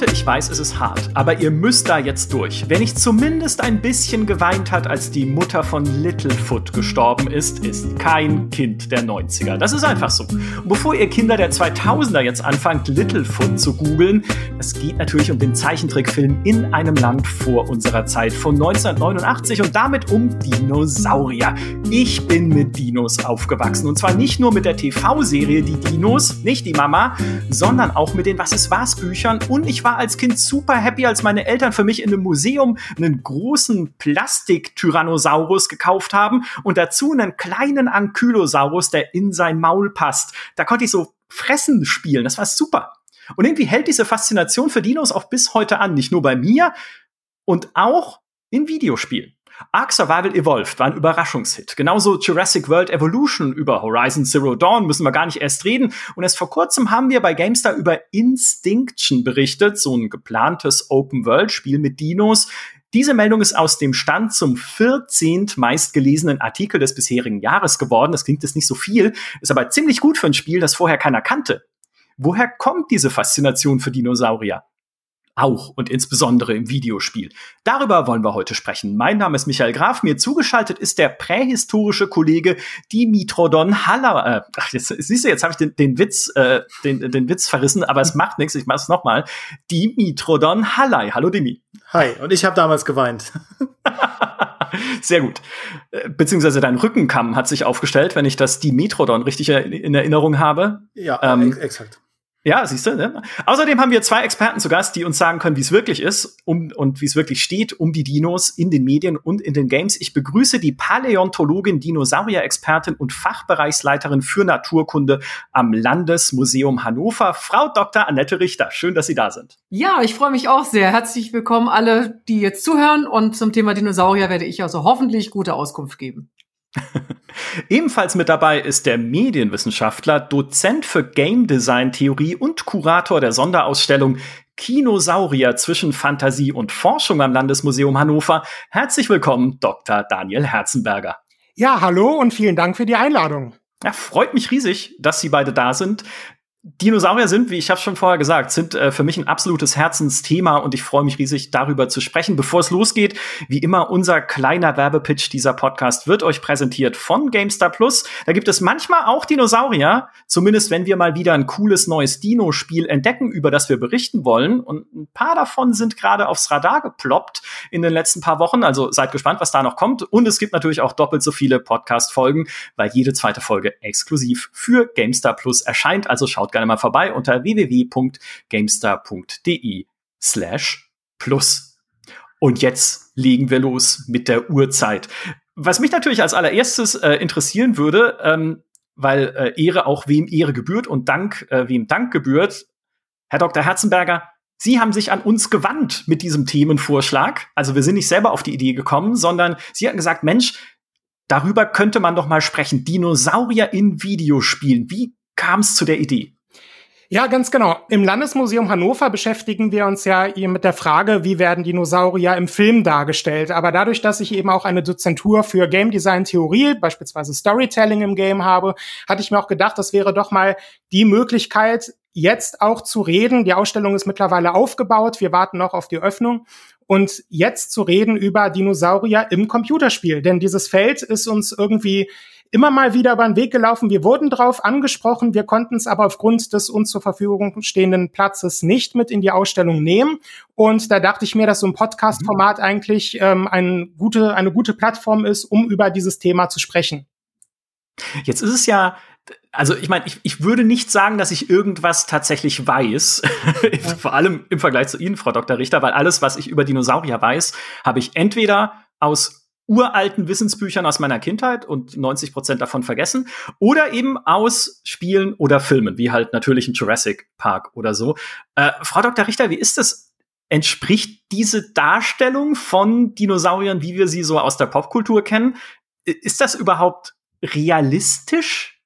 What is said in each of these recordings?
Leute, ich weiß, es ist hart, aber ihr müsst da jetzt durch. Wer nicht zumindest ein bisschen geweint hat, als die Mutter von Littlefoot gestorben ist, ist kein Kind der 90er. Das ist einfach so. Und bevor ihr Kinder der 2000er jetzt anfangt, Littlefoot zu googeln, es geht natürlich um den Zeichentrickfilm in einem Land vor unserer Zeit von 1989 und damit um Dinosaurier. Ich bin mit Dinos aufgewachsen und zwar nicht nur mit der TV-Serie Die Dinos, nicht die Mama, sondern auch mit den Was ist was Büchern und ich war als Kind super happy, als meine Eltern für mich in einem Museum einen großen Plastik-Tyrannosaurus gekauft haben und dazu einen kleinen Ankylosaurus, der in sein Maul passt. Da konnte ich so fressen spielen. Das war super. Und irgendwie hält diese Faszination für Dinos auch bis heute an. Nicht nur bei mir und auch in Videospielen. Ark Survival Evolved war ein Überraschungshit. Genauso Jurassic World Evolution über Horizon Zero Dawn müssen wir gar nicht erst reden. Und erst vor kurzem haben wir bei GameStar über Instinction berichtet, so ein geplantes Open-World-Spiel mit Dinos. Diese Meldung ist aus dem Stand zum 14. meistgelesenen Artikel des bisherigen Jahres geworden. Das klingt jetzt nicht so viel, ist aber ziemlich gut für ein Spiel, das vorher keiner kannte. Woher kommt diese Faszination für Dinosaurier? Auch und insbesondere im Videospiel. Darüber wollen wir heute sprechen. Mein Name ist Michael Graf, mir zugeschaltet ist der prähistorische Kollege Dimitrodon Haller. Äh, ach, jetzt siehst du, jetzt habe ich den, den Witz, äh, den, den Witz verrissen, aber es macht nichts, ich mache es nochmal. Dimitrodon Hallei. Hallo Dimi. Hi, und ich habe damals geweint. Sehr gut. Äh, beziehungsweise dein Rückenkamm hat sich aufgestellt, wenn ich das Dimetrodon richtig in Erinnerung habe. Ja, ähm, exakt. Ja, siehst du. Ne? Außerdem haben wir zwei Experten zu Gast, die uns sagen können, wie es wirklich ist um, und wie es wirklich steht um die Dinos in den Medien und in den Games. Ich begrüße die Paläontologin, Dinosaurier-Expertin und Fachbereichsleiterin für Naturkunde am Landesmuseum Hannover, Frau Dr. Annette Richter. Schön, dass Sie da sind. Ja, ich freue mich auch sehr. Herzlich willkommen alle, die jetzt zuhören. Und zum Thema Dinosaurier werde ich also hoffentlich gute Auskunft geben. Ebenfalls mit dabei ist der Medienwissenschaftler, Dozent für Game Design Theorie und Kurator der Sonderausstellung Kinosaurier zwischen Fantasie und Forschung am Landesmuseum Hannover. Herzlich willkommen, Dr. Daniel Herzenberger. Ja, hallo und vielen Dank für die Einladung. Ja, freut mich riesig, dass Sie beide da sind. Dinosaurier sind, wie ich habe schon vorher gesagt, sind äh, für mich ein absolutes Herzensthema und ich freue mich riesig darüber zu sprechen. Bevor es losgeht, wie immer unser kleiner Werbepitch dieser Podcast wird euch präsentiert von GameStar Plus. Da gibt es manchmal auch Dinosaurier, zumindest wenn wir mal wieder ein cooles neues Dino-Spiel entdecken, über das wir berichten wollen. Und ein paar davon sind gerade aufs Radar geploppt in den letzten paar Wochen. Also seid gespannt, was da noch kommt. Und es gibt natürlich auch doppelt so viele Podcast-Folgen, weil jede zweite Folge exklusiv für GameStar Plus erscheint. Also schaut gerne mal vorbei unter www.gamestar.de slash plus. Und jetzt legen wir los mit der Uhrzeit. Was mich natürlich als allererstes äh, interessieren würde, ähm, weil äh, Ehre auch wem Ehre gebührt und Dank äh, wem Dank gebührt. Herr Dr. Herzenberger, Sie haben sich an uns gewandt mit diesem Themenvorschlag. Also wir sind nicht selber auf die Idee gekommen, sondern Sie hatten gesagt, Mensch, darüber könnte man doch mal sprechen. Dinosaurier in Videospielen. Wie kam es zu der Idee? Ja, ganz genau. Im Landesmuseum Hannover beschäftigen wir uns ja mit der Frage, wie werden Dinosaurier im Film dargestellt. Aber dadurch, dass ich eben auch eine Dozentur für Game Design Theorie, beispielsweise Storytelling im Game habe, hatte ich mir auch gedacht, das wäre doch mal die Möglichkeit, jetzt auch zu reden. Die Ausstellung ist mittlerweile aufgebaut. Wir warten noch auf die Öffnung. Und jetzt zu reden über Dinosaurier im Computerspiel. Denn dieses Feld ist uns irgendwie immer mal wieder über den Weg gelaufen. Wir wurden drauf angesprochen, wir konnten es aber aufgrund des uns zur Verfügung stehenden Platzes nicht mit in die Ausstellung nehmen. Und da dachte ich mir, dass so ein Podcast-Format mhm. eigentlich ähm, eine, gute, eine gute Plattform ist, um über dieses Thema zu sprechen. Jetzt ist es ja also ich meine, ich, ich würde nicht sagen, dass ich irgendwas tatsächlich weiß, vor allem im Vergleich zu Ihnen, Frau Dr. Richter, weil alles, was ich über Dinosaurier weiß, habe ich entweder aus uralten Wissensbüchern aus meiner Kindheit und 90 Prozent davon vergessen oder eben aus Spielen oder Filmen, wie halt natürlich ein Jurassic Park oder so. Äh, Frau Dr. Richter, wie ist das? Entspricht diese Darstellung von Dinosauriern, wie wir sie so aus der Popkultur kennen, ist das überhaupt realistisch?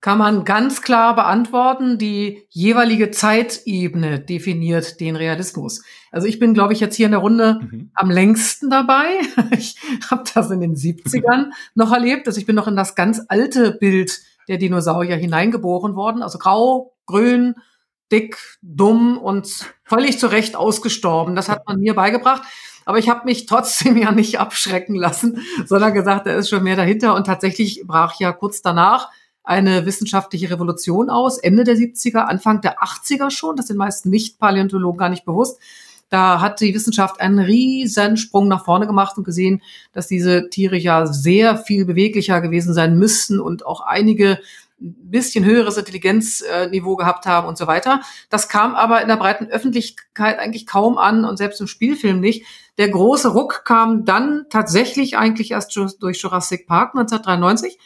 Kann man ganz klar beantworten. Die jeweilige Zeitebene definiert den Realismus. Also ich bin, glaube ich, jetzt hier in der Runde mhm. am längsten dabei. Ich habe das in den 70ern noch erlebt. Also ich bin noch in das ganz alte Bild der Dinosaurier hineingeboren worden. Also grau, grün, dick, dumm und völlig zu Recht ausgestorben. Das hat man mir beigebracht. Aber ich habe mich trotzdem ja nicht abschrecken lassen, sondern gesagt, da ist schon mehr dahinter. Und tatsächlich brach ja kurz danach eine wissenschaftliche Revolution aus, Ende der 70er, Anfang der 80er schon, das sind meisten Nicht-Paläontologen gar nicht bewusst. Da hat die Wissenschaft einen riesen Sprung nach vorne gemacht und gesehen, dass diese Tiere ja sehr viel beweglicher gewesen sein müssten und auch einige ein bisschen höheres Intelligenzniveau gehabt haben und so weiter. Das kam aber in der breiten Öffentlichkeit eigentlich kaum an und selbst im Spielfilm nicht. Der große Ruck kam dann tatsächlich eigentlich erst durch Jurassic Park 1993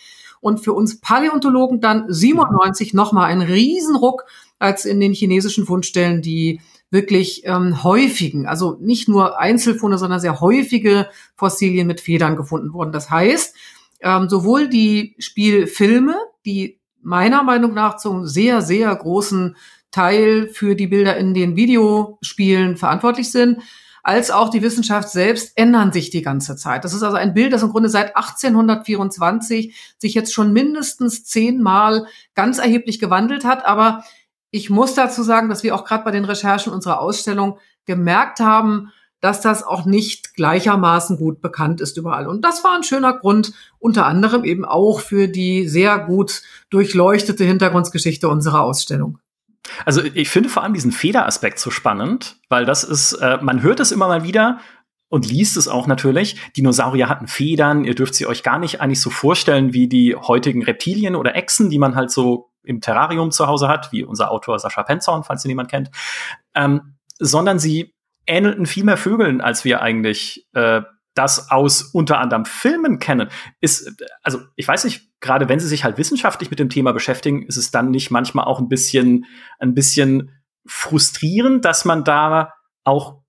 und für uns Paläontologen dann 97 nochmal ein Riesenruck, als in den chinesischen Fundstellen die wirklich ähm, häufigen, also nicht nur Einzelfunde, sondern sehr häufige Fossilien mit Federn gefunden wurden. Das heißt, ähm, sowohl die Spielfilme, die meiner Meinung nach zum sehr, sehr großen Teil für die Bilder in den Videospielen verantwortlich sind, als auch die Wissenschaft selbst ändern sich die ganze Zeit. Das ist also ein Bild, das im Grunde seit 1824 sich jetzt schon mindestens zehnmal ganz erheblich gewandelt hat. Aber ich muss dazu sagen, dass wir auch gerade bei den Recherchen unserer Ausstellung gemerkt haben, dass das auch nicht gleichermaßen gut bekannt ist überall. Und das war ein schöner Grund, unter anderem eben auch für die sehr gut durchleuchtete Hintergrundgeschichte unserer Ausstellung. Also ich finde vor allem diesen Federaspekt so spannend, weil das ist, äh, man hört es immer mal wieder und liest es auch natürlich. Dinosaurier hatten Federn. Ihr dürft sie euch gar nicht eigentlich so vorstellen wie die heutigen Reptilien oder Echsen, die man halt so im Terrarium zu Hause hat, wie unser Autor Sascha Penzorn, falls ihn jemand kennt, ähm, sondern sie ähnelten viel mehr Vögeln, als wir eigentlich äh, das aus unter anderem Filmen kennen. Ist, also ich weiß nicht, gerade wenn sie sich halt wissenschaftlich mit dem Thema beschäftigen, ist es dann nicht manchmal auch ein bisschen, ein bisschen frustrierend, dass man da auch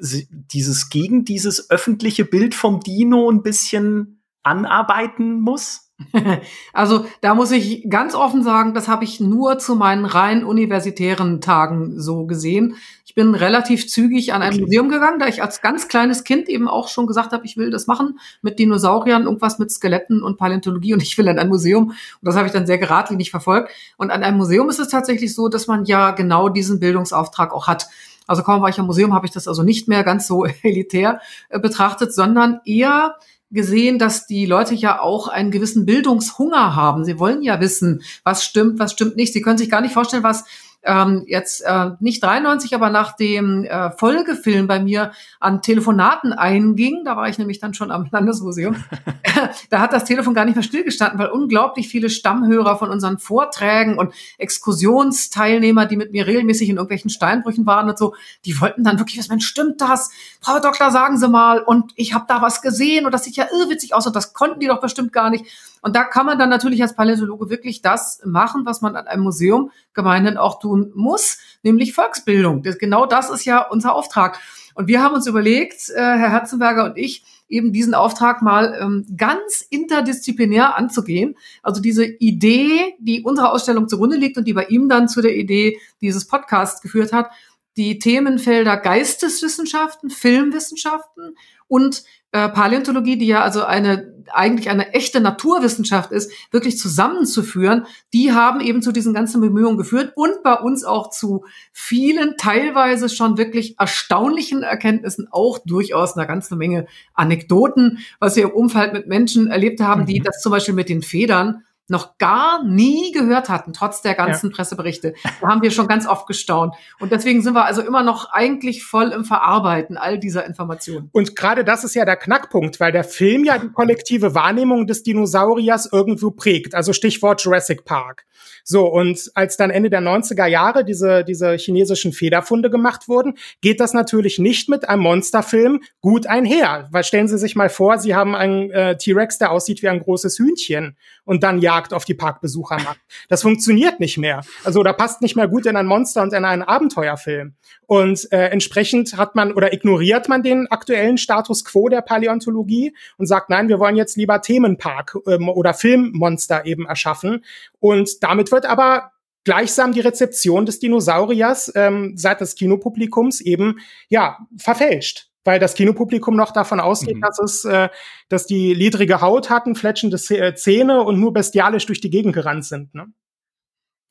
dieses gegen dieses öffentliche Bild vom Dino ein bisschen anarbeiten muss? Also da muss ich ganz offen sagen, das habe ich nur zu meinen rein universitären Tagen so gesehen. Ich bin relativ zügig an ein okay. Museum gegangen, da ich als ganz kleines Kind eben auch schon gesagt habe, ich will das machen mit Dinosauriern, irgendwas mit Skeletten und Paläontologie und ich will an ein Museum. Und das habe ich dann sehr geradlinig verfolgt. Und an einem Museum ist es tatsächlich so, dass man ja genau diesen Bildungsauftrag auch hat. Also kaum war ich am Museum, habe ich das also nicht mehr ganz so elitär äh, betrachtet, sondern eher gesehen, dass die Leute ja auch einen gewissen Bildungshunger haben. Sie wollen ja wissen, was stimmt, was stimmt nicht. Sie können sich gar nicht vorstellen, was ähm, jetzt äh, nicht 93, aber nach dem äh, Folgefilm bei mir an Telefonaten einging, da war ich nämlich dann schon am Landesmuseum, da hat das Telefon gar nicht mehr stillgestanden, weil unglaublich viele Stammhörer von unseren Vorträgen und Exkursionsteilnehmer, die mit mir regelmäßig in irgendwelchen Steinbrüchen waren und so, die wollten dann wirklich wissen, stimmt das? Frau Doktor, sagen Sie mal, und ich habe da was gesehen und das sieht ja irrwitzig aus und das konnten die doch bestimmt gar nicht. Und da kann man dann natürlich als Paläontologe wirklich das machen, was man an einem Museum gemeinhin auch tun muss, nämlich Volksbildung. Das, genau das ist ja unser Auftrag. Und wir haben uns überlegt, äh, Herr Herzenberger und ich, eben diesen Auftrag mal ähm, ganz interdisziplinär anzugehen. Also diese Idee, die unserer Ausstellung zugrunde liegt und die bei ihm dann zu der Idee dieses Podcasts geführt hat, die Themenfelder Geisteswissenschaften, Filmwissenschaften und äh, Paläontologie, die ja also eine eigentlich eine echte Naturwissenschaft ist, wirklich zusammenzuführen, die haben eben zu diesen ganzen Bemühungen geführt und bei uns auch zu vielen, teilweise schon wirklich erstaunlichen Erkenntnissen, auch durchaus eine ganze Menge Anekdoten, was wir im Umfeld mit Menschen erlebt haben, die mhm. das zum Beispiel mit den Federn noch gar nie gehört hatten, trotz der ganzen ja. Presseberichte. Da haben wir schon ganz oft gestaunt. Und deswegen sind wir also immer noch eigentlich voll im Verarbeiten all dieser Informationen. Und gerade das ist ja der Knackpunkt, weil der Film ja die kollektive Wahrnehmung des Dinosauriers irgendwo prägt. Also Stichwort Jurassic Park. So, und als dann Ende der 90er Jahre diese, diese chinesischen Federfunde gemacht wurden, geht das natürlich nicht mit einem Monsterfilm gut einher. Weil stellen Sie sich mal vor, Sie haben einen äh, T-Rex, der aussieht wie ein großes Hühnchen und dann Jagd auf die Parkbesucher macht. Das funktioniert nicht mehr. Also da passt nicht mehr gut in ein Monster und in einen Abenteuerfilm. Und äh, entsprechend hat man oder ignoriert man den aktuellen Status quo der Paläontologie und sagt, nein, wir wollen jetzt lieber Themenpark ähm, oder Filmmonster eben erschaffen. Und damit wird aber gleichsam die Rezeption des Dinosauriers ähm, seit des Kinopublikums eben ja verfälscht weil das Kinopublikum noch davon ausgeht, mhm. dass es, äh, dass die ledrige Haut hatten, fletschende äh, Zähne und nur bestialisch durch die Gegend gerannt sind. Ne?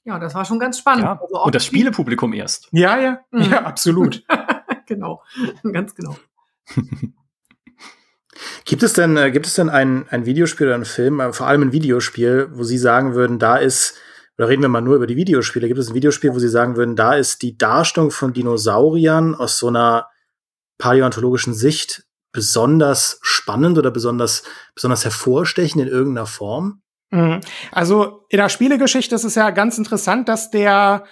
Ja, das war schon ganz spannend. Ja, also und das Spielepublikum erst. Ja, ja, mhm. ja, absolut. genau, ganz genau. Gibt es denn, äh, gibt es denn ein, ein Videospiel oder einen Film, äh, vor allem ein Videospiel, wo Sie sagen würden, da ist, oder reden wir mal nur über die Videospiele, gibt es ein Videospiel, wo Sie sagen würden, da ist die Darstellung von Dinosauriern aus so einer paläontologischen Sicht besonders spannend oder besonders, besonders hervorstechend in irgendeiner Form? Mhm. Also in der Spielegeschichte ist es ja ganz interessant, dass der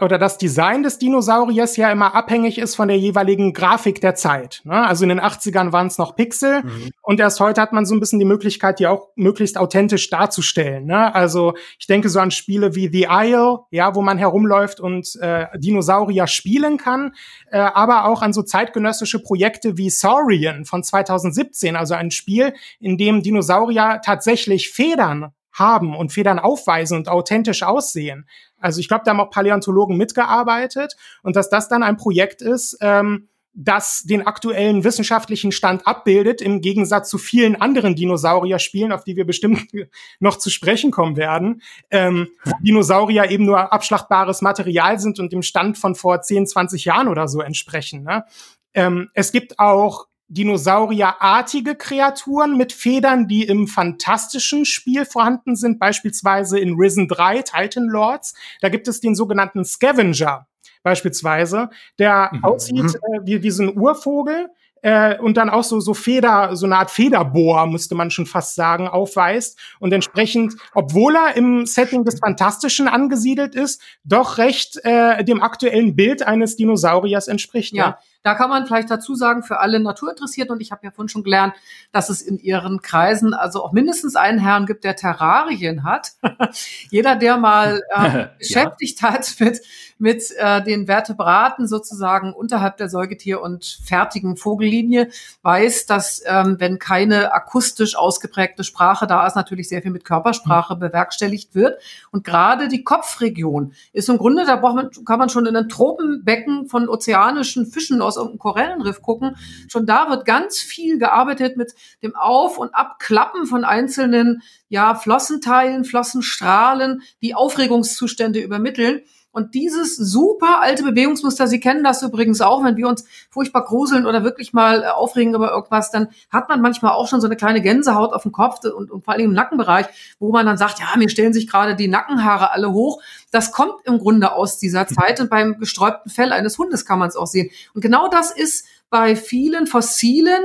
oder das Design des Dinosauriers ja immer abhängig ist von der jeweiligen Grafik der Zeit. Ne? Also in den 80ern waren es noch Pixel mhm. und erst heute hat man so ein bisschen die Möglichkeit, die auch möglichst authentisch darzustellen. Ne? Also ich denke so an Spiele wie The Isle, ja, wo man herumläuft und äh, Dinosaurier spielen kann, äh, aber auch an so zeitgenössische Projekte wie Saurian von 2017, also ein Spiel, in dem Dinosaurier tatsächlich Federn haben und Federn aufweisen und authentisch aussehen. Also ich glaube, da haben auch Paläontologen mitgearbeitet und dass das dann ein Projekt ist, ähm, das den aktuellen wissenschaftlichen Stand abbildet, im Gegensatz zu vielen anderen Dinosaurier-Spielen, auf die wir bestimmt noch zu sprechen kommen werden, ähm, Dinosaurier eben nur abschlachtbares Material sind und dem Stand von vor 10, 20 Jahren oder so entsprechen. Ne? Ähm, es gibt auch dinosaurierartige Kreaturen mit Federn, die im fantastischen Spiel vorhanden sind, beispielsweise in Risen 3, Titan Lords. Da gibt es den sogenannten Scavenger beispielsweise, der mhm. aussieht äh, wie, wie so ein Urvogel, äh, und dann auch so, so Feder, so eine Art Federbohr, müsste man schon fast sagen, aufweist und entsprechend, obwohl er im Setting des Fantastischen angesiedelt ist, doch recht äh, dem aktuellen Bild eines Dinosauriers entspricht. Ja. ja. Da kann man vielleicht dazu sagen, für alle Naturinteressierten, und ich habe ja vorhin schon gelernt, dass es in ihren Kreisen also auch mindestens einen Herrn gibt, der Terrarien hat. Jeder, der mal äh, beschäftigt ja. hat mit, mit äh, den Vertebraten sozusagen unterhalb der Säugetier- und fertigen Vogellinie, weiß, dass ähm, wenn keine akustisch ausgeprägte Sprache da ist, natürlich sehr viel mit Körpersprache bewerkstelligt wird. Und gerade die Kopfregion ist im Grunde, da braucht man, kann man schon in ein Tropenbecken von ozeanischen Fischen aus aus irgendeinem Korallenriff gucken, schon da wird ganz viel gearbeitet mit dem Auf- und Abklappen von einzelnen ja, Flossenteilen, Flossenstrahlen, die Aufregungszustände übermitteln. Und dieses super alte Bewegungsmuster, Sie kennen das übrigens auch, wenn wir uns furchtbar gruseln oder wirklich mal äh, aufregen über irgendwas, dann hat man manchmal auch schon so eine kleine Gänsehaut auf dem Kopf und, und vor allem im Nackenbereich, wo man dann sagt, ja, mir stellen sich gerade die Nackenhaare alle hoch. Das kommt im Grunde aus dieser Zeit und beim gesträubten Fell eines Hundes kann man es auch sehen. Und genau das ist bei vielen fossilen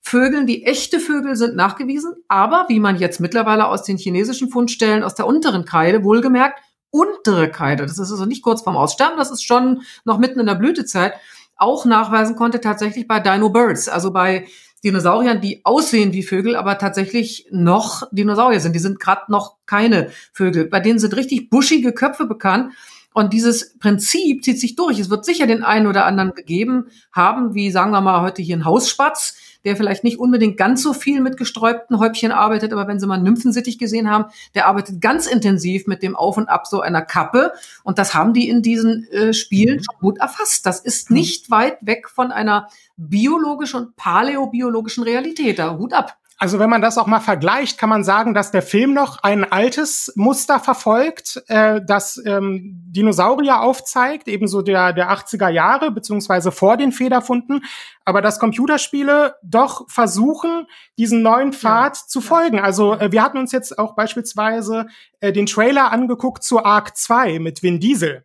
Vögeln, die echte Vögel sind, nachgewiesen. Aber wie man jetzt mittlerweile aus den chinesischen Fundstellen aus der unteren Kreide wohlgemerkt untere Kreide, das ist also nicht kurz vorm Aussterben, das ist schon noch mitten in der Blütezeit, auch nachweisen konnte tatsächlich bei Dino Birds, also bei Dinosauriern, die aussehen wie Vögel, aber tatsächlich noch Dinosaurier sind. Die sind gerade noch keine Vögel. Bei denen sind richtig buschige Köpfe bekannt. Und dieses Prinzip zieht sich durch. Es wird sicher den einen oder anderen gegeben haben, wie sagen wir mal heute hier ein Hausspatz, der vielleicht nicht unbedingt ganz so viel mit gesträubten Häubchen arbeitet, aber wenn Sie mal Nymphensittich gesehen haben, der arbeitet ganz intensiv mit dem Auf und Ab so einer Kappe. Und das haben die in diesen äh, Spielen mhm. schon gut erfasst. Das ist nicht weit weg von einer biologischen und paläobiologischen Realität. Da Hut ab. Also wenn man das auch mal vergleicht, kann man sagen, dass der Film noch ein altes Muster verfolgt, äh, das ähm, Dinosaurier aufzeigt, ebenso der, der 80er Jahre, beziehungsweise vor den Federfunden, aber dass Computerspiele doch versuchen, diesen neuen Pfad ja. zu folgen. Also äh, wir hatten uns jetzt auch beispielsweise äh, den Trailer angeguckt zu Arc 2 mit Vin Diesel.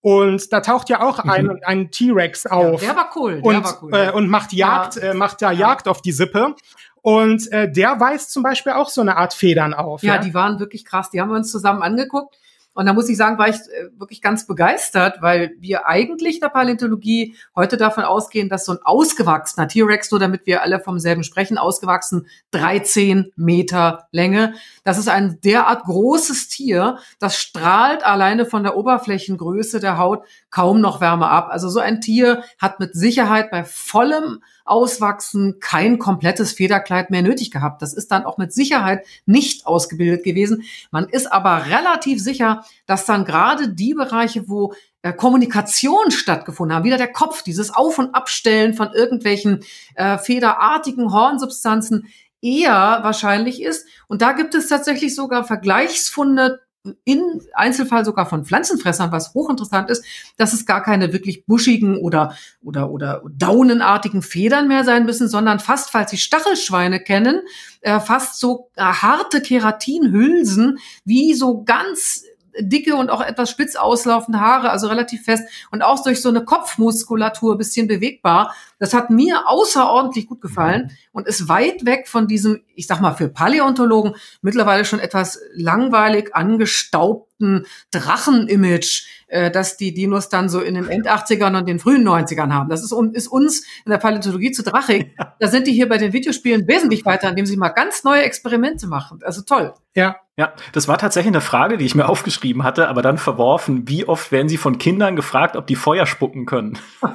Und da taucht ja auch ein, mhm. ein T-Rex auf. Ja, der war cool. Der und, war cool. Äh, und macht Jagd, ja. äh, macht da ja. Jagd auf die Sippe. Und äh, der weist zum Beispiel auch so eine Art Federn auf. Ja, ja, die waren wirklich krass. Die haben wir uns zusammen angeguckt. Und da muss ich sagen, war ich äh, wirklich ganz begeistert, weil wir eigentlich der Paläontologie heute davon ausgehen, dass so ein ausgewachsener T-Rex, nur damit wir alle vom selben sprechen, ausgewachsen 13 Meter Länge. Das ist ein derart großes Tier, das strahlt alleine von der Oberflächengröße der Haut kaum noch Wärme ab. Also so ein Tier hat mit Sicherheit bei vollem Auswachsen kein komplettes Federkleid mehr nötig gehabt. Das ist dann auch mit Sicherheit nicht ausgebildet gewesen. Man ist aber relativ sicher, dass dann gerade die Bereiche, wo äh, Kommunikation stattgefunden haben, wieder der Kopf, dieses Auf- und Abstellen von irgendwelchen äh, federartigen Hornsubstanzen eher wahrscheinlich ist. Und da gibt es tatsächlich sogar Vergleichsfunde in Einzelfall sogar von Pflanzenfressern, was hochinteressant ist, dass es gar keine wirklich buschigen oder, oder, oder daunenartigen Federn mehr sein müssen, sondern fast, falls Sie Stachelschweine kennen, äh, fast so äh, harte Keratinhülsen, wie so ganz dicke und auch etwas spitz auslaufende Haare, also relativ fest und auch durch so eine Kopfmuskulatur bisschen bewegbar. Das hat mir außerordentlich gut gefallen und ist weit weg von diesem, ich sag mal, für Paläontologen mittlerweile schon etwas langweilig angestaubten Drachen-Image, äh, dass die Dinos dann so in den End-80ern und den frühen 90ern haben. Das ist, ist uns in der Paläontologie zu drachig. Da sind die hier bei den Videospielen wesentlich weiter, indem sie mal ganz neue Experimente machen. Also toll. Ja, ja, das war tatsächlich eine Frage, die ich mir aufgeschrieben hatte, aber dann verworfen. Wie oft werden Sie von Kindern gefragt, ob die Feuer spucken können?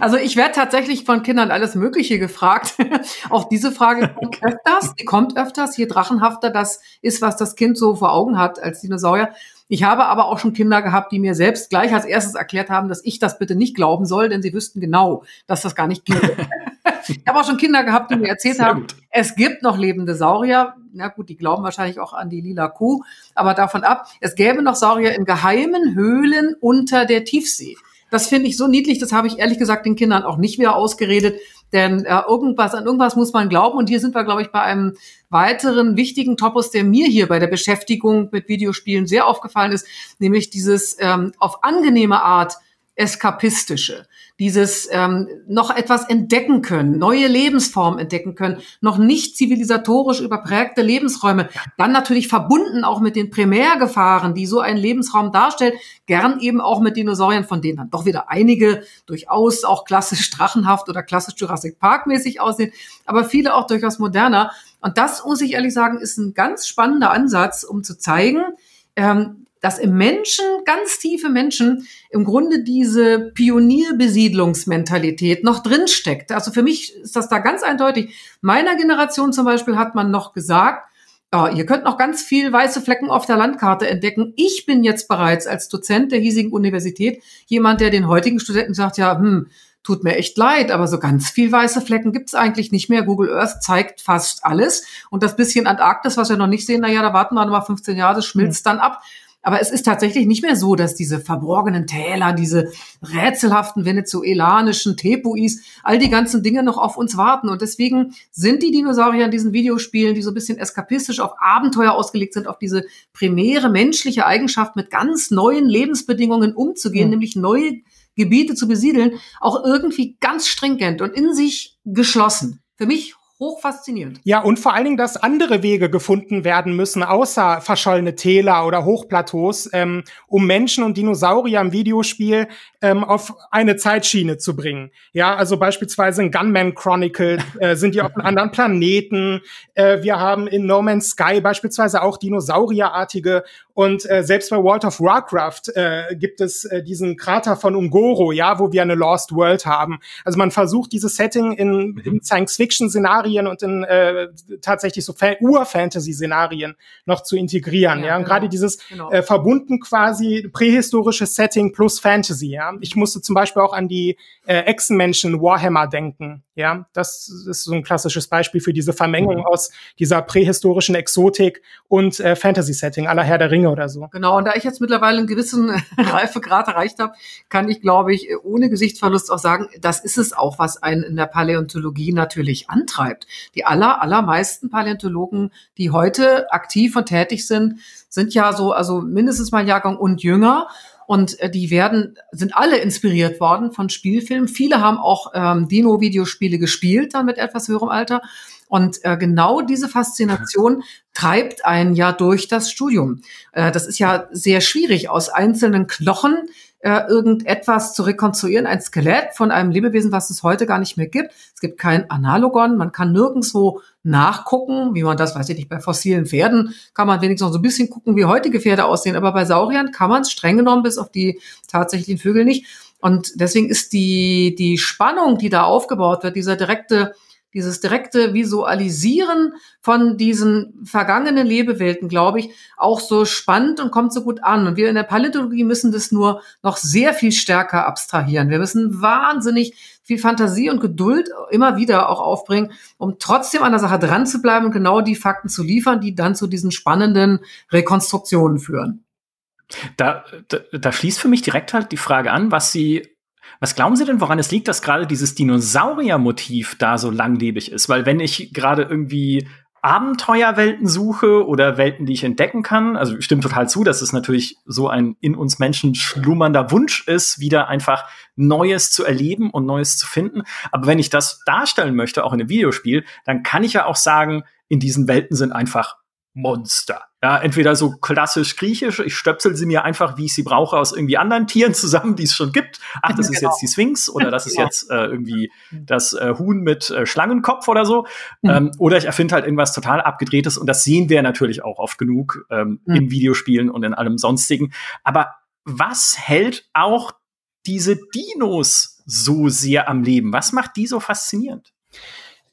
also ich werde tatsächlich von Kindern alles Mögliche gefragt. Auch diese Frage kommt okay. öfters. Die kommt öfters. Je drachenhafter das ist, was das Kind so vor Augen hat als Dinosaurier. Ich habe aber auch schon Kinder gehabt, die mir selbst gleich als erstes erklärt haben, dass ich das bitte nicht glauben soll, denn sie wüssten genau, dass das gar nicht geht. Ich habe auch schon Kinder gehabt, die mir erzählt Sehr haben, gut. es gibt noch lebende Saurier. Na gut, die glauben wahrscheinlich auch an die lila Kuh, aber davon ab, es gäbe noch Saurier in geheimen Höhlen unter der Tiefsee. Das finde ich so niedlich, das habe ich ehrlich gesagt den Kindern auch nicht wieder ausgeredet. Denn äh, irgendwas, an irgendwas muss man glauben. Und hier sind wir, glaube ich, bei einem weiteren wichtigen Topos, der mir hier bei der Beschäftigung mit Videospielen sehr aufgefallen ist, nämlich dieses ähm, auf angenehme Art eskapistische dieses ähm, noch etwas entdecken können, neue Lebensformen entdecken können, noch nicht zivilisatorisch überprägte Lebensräume, dann natürlich verbunden auch mit den Primärgefahren, die so ein Lebensraum darstellt, gern eben auch mit Dinosauriern, von denen dann doch wieder einige durchaus auch klassisch drachenhaft oder klassisch Jurassic Park mäßig aussehen, aber viele auch durchaus moderner. Und das muss ich ehrlich sagen, ist ein ganz spannender Ansatz, um zu zeigen, ähm, dass im Menschen, ganz tiefe Menschen, im Grunde diese Pionierbesiedlungsmentalität noch drinsteckt. Also für mich ist das da ganz eindeutig. Meiner Generation zum Beispiel hat man noch gesagt, oh, ihr könnt noch ganz viel weiße Flecken auf der Landkarte entdecken. Ich bin jetzt bereits als Dozent der hiesigen Universität jemand, der den heutigen Studenten sagt, ja, hm, tut mir echt leid, aber so ganz viel weiße Flecken gibt's eigentlich nicht mehr. Google Earth zeigt fast alles. Und das bisschen Antarktis, was wir noch nicht sehen, na ja, da warten wir noch mal 15 Jahre, das schmilzt mhm. dann ab. Aber es ist tatsächlich nicht mehr so, dass diese verborgenen Täler, diese rätselhaften venezuelanischen Tepuis, all die ganzen Dinge noch auf uns warten. Und deswegen sind die Dinosaurier in diesen Videospielen, die so ein bisschen eskapistisch auf Abenteuer ausgelegt sind, auf diese primäre menschliche Eigenschaft, mit ganz neuen Lebensbedingungen umzugehen, mhm. nämlich neue Gebiete zu besiedeln, auch irgendwie ganz stringent und in sich geschlossen. Für mich hoch faszinierend. Ja, und vor allen Dingen, dass andere Wege gefunden werden müssen, außer verschollene Täler oder Hochplateaus, ähm, um Menschen und Dinosaurier im Videospiel ähm, auf eine Zeitschiene zu bringen. Ja, also beispielsweise in Gunman Chronicle äh, sind die auf einem anderen Planeten. Äh, wir haben in No Man's Sky beispielsweise auch Dinosaurierartige und äh, selbst bei World of Warcraft äh, gibt es äh, diesen Krater von Ungoro, ja, wo wir eine Lost World haben. Also man versucht dieses Setting in, in mhm. Science-Fiction-Szenarien und in äh, tatsächlich so Ur-Fantasy-Szenarien noch zu integrieren, ja. ja? Und genau. gerade dieses genau. äh, verbunden quasi prähistorische Setting plus Fantasy, ja. Ich musste zum Beispiel auch an die äh, Echsenmenschen Warhammer denken, ja. Das ist so ein klassisches Beispiel für diese Vermengung mhm. aus dieser prähistorischen Exotik und äh, Fantasy-Setting aller Herr der Ringe oder so. Genau, und da ich jetzt mittlerweile einen gewissen Reifegrad erreicht habe, kann ich, glaube ich, ohne Gesichtsverlust auch sagen, das ist es auch, was einen in der Paläontologie natürlich antreibt. Die aller, allermeisten Paläontologen, die heute aktiv und tätig sind, sind ja so, also mindestens mal Jahrgang und jünger. Und äh, die werden, sind alle inspiriert worden von Spielfilmen. Viele haben auch ähm, Dino-Videospiele gespielt, dann mit etwas höherem Alter. Und äh, genau diese Faszination treibt einen ja durch das Studium. Äh, das ist ja sehr schwierig, aus einzelnen Knochen äh, irgendetwas zu rekonstruieren, ein Skelett von einem Lebewesen, was es heute gar nicht mehr gibt. Es gibt kein Analogon, man kann nirgendwo nachgucken, wie man das, weiß ich nicht, bei fossilen Pferden kann man wenigstens noch so ein bisschen gucken, wie heutige Pferde aussehen, aber bei Sauriern kann man es streng genommen bis auf die tatsächlichen Vögel nicht. Und deswegen ist die, die Spannung, die da aufgebaut wird, dieser direkte dieses direkte Visualisieren von diesen vergangenen Lebewelten, glaube ich, auch so spannend und kommt so gut an. Und wir in der Paläontologie müssen das nur noch sehr viel stärker abstrahieren. Wir müssen wahnsinnig viel Fantasie und Geduld immer wieder auch aufbringen, um trotzdem an der Sache dran zu bleiben und genau die Fakten zu liefern, die dann zu diesen spannenden Rekonstruktionen führen. Da, da, da schließt für mich direkt halt die Frage an, was Sie was glauben Sie denn, woran es liegt, dass gerade dieses Dinosaurier-Motiv da so langlebig ist? Weil wenn ich gerade irgendwie Abenteuerwelten suche oder Welten, die ich entdecken kann, also stimmt total zu, dass es natürlich so ein in uns Menschen schlummernder Wunsch ist, wieder einfach Neues zu erleben und Neues zu finden. Aber wenn ich das darstellen möchte, auch in einem Videospiel, dann kann ich ja auch sagen, in diesen Welten sind einfach Monster. Ja, entweder so klassisch griechisch, ich stöpsel sie mir einfach, wie ich sie brauche, aus irgendwie anderen Tieren zusammen, die es schon gibt. Ach, das ist genau. jetzt die Sphinx oder das ist genau. jetzt äh, irgendwie das äh, Huhn mit äh, Schlangenkopf oder so. Mhm. Ähm, oder ich erfinde halt irgendwas total abgedrehtes und das sehen wir natürlich auch oft genug ähm, mhm. in Videospielen und in allem sonstigen. Aber was hält auch diese Dinos so sehr am Leben? Was macht die so faszinierend?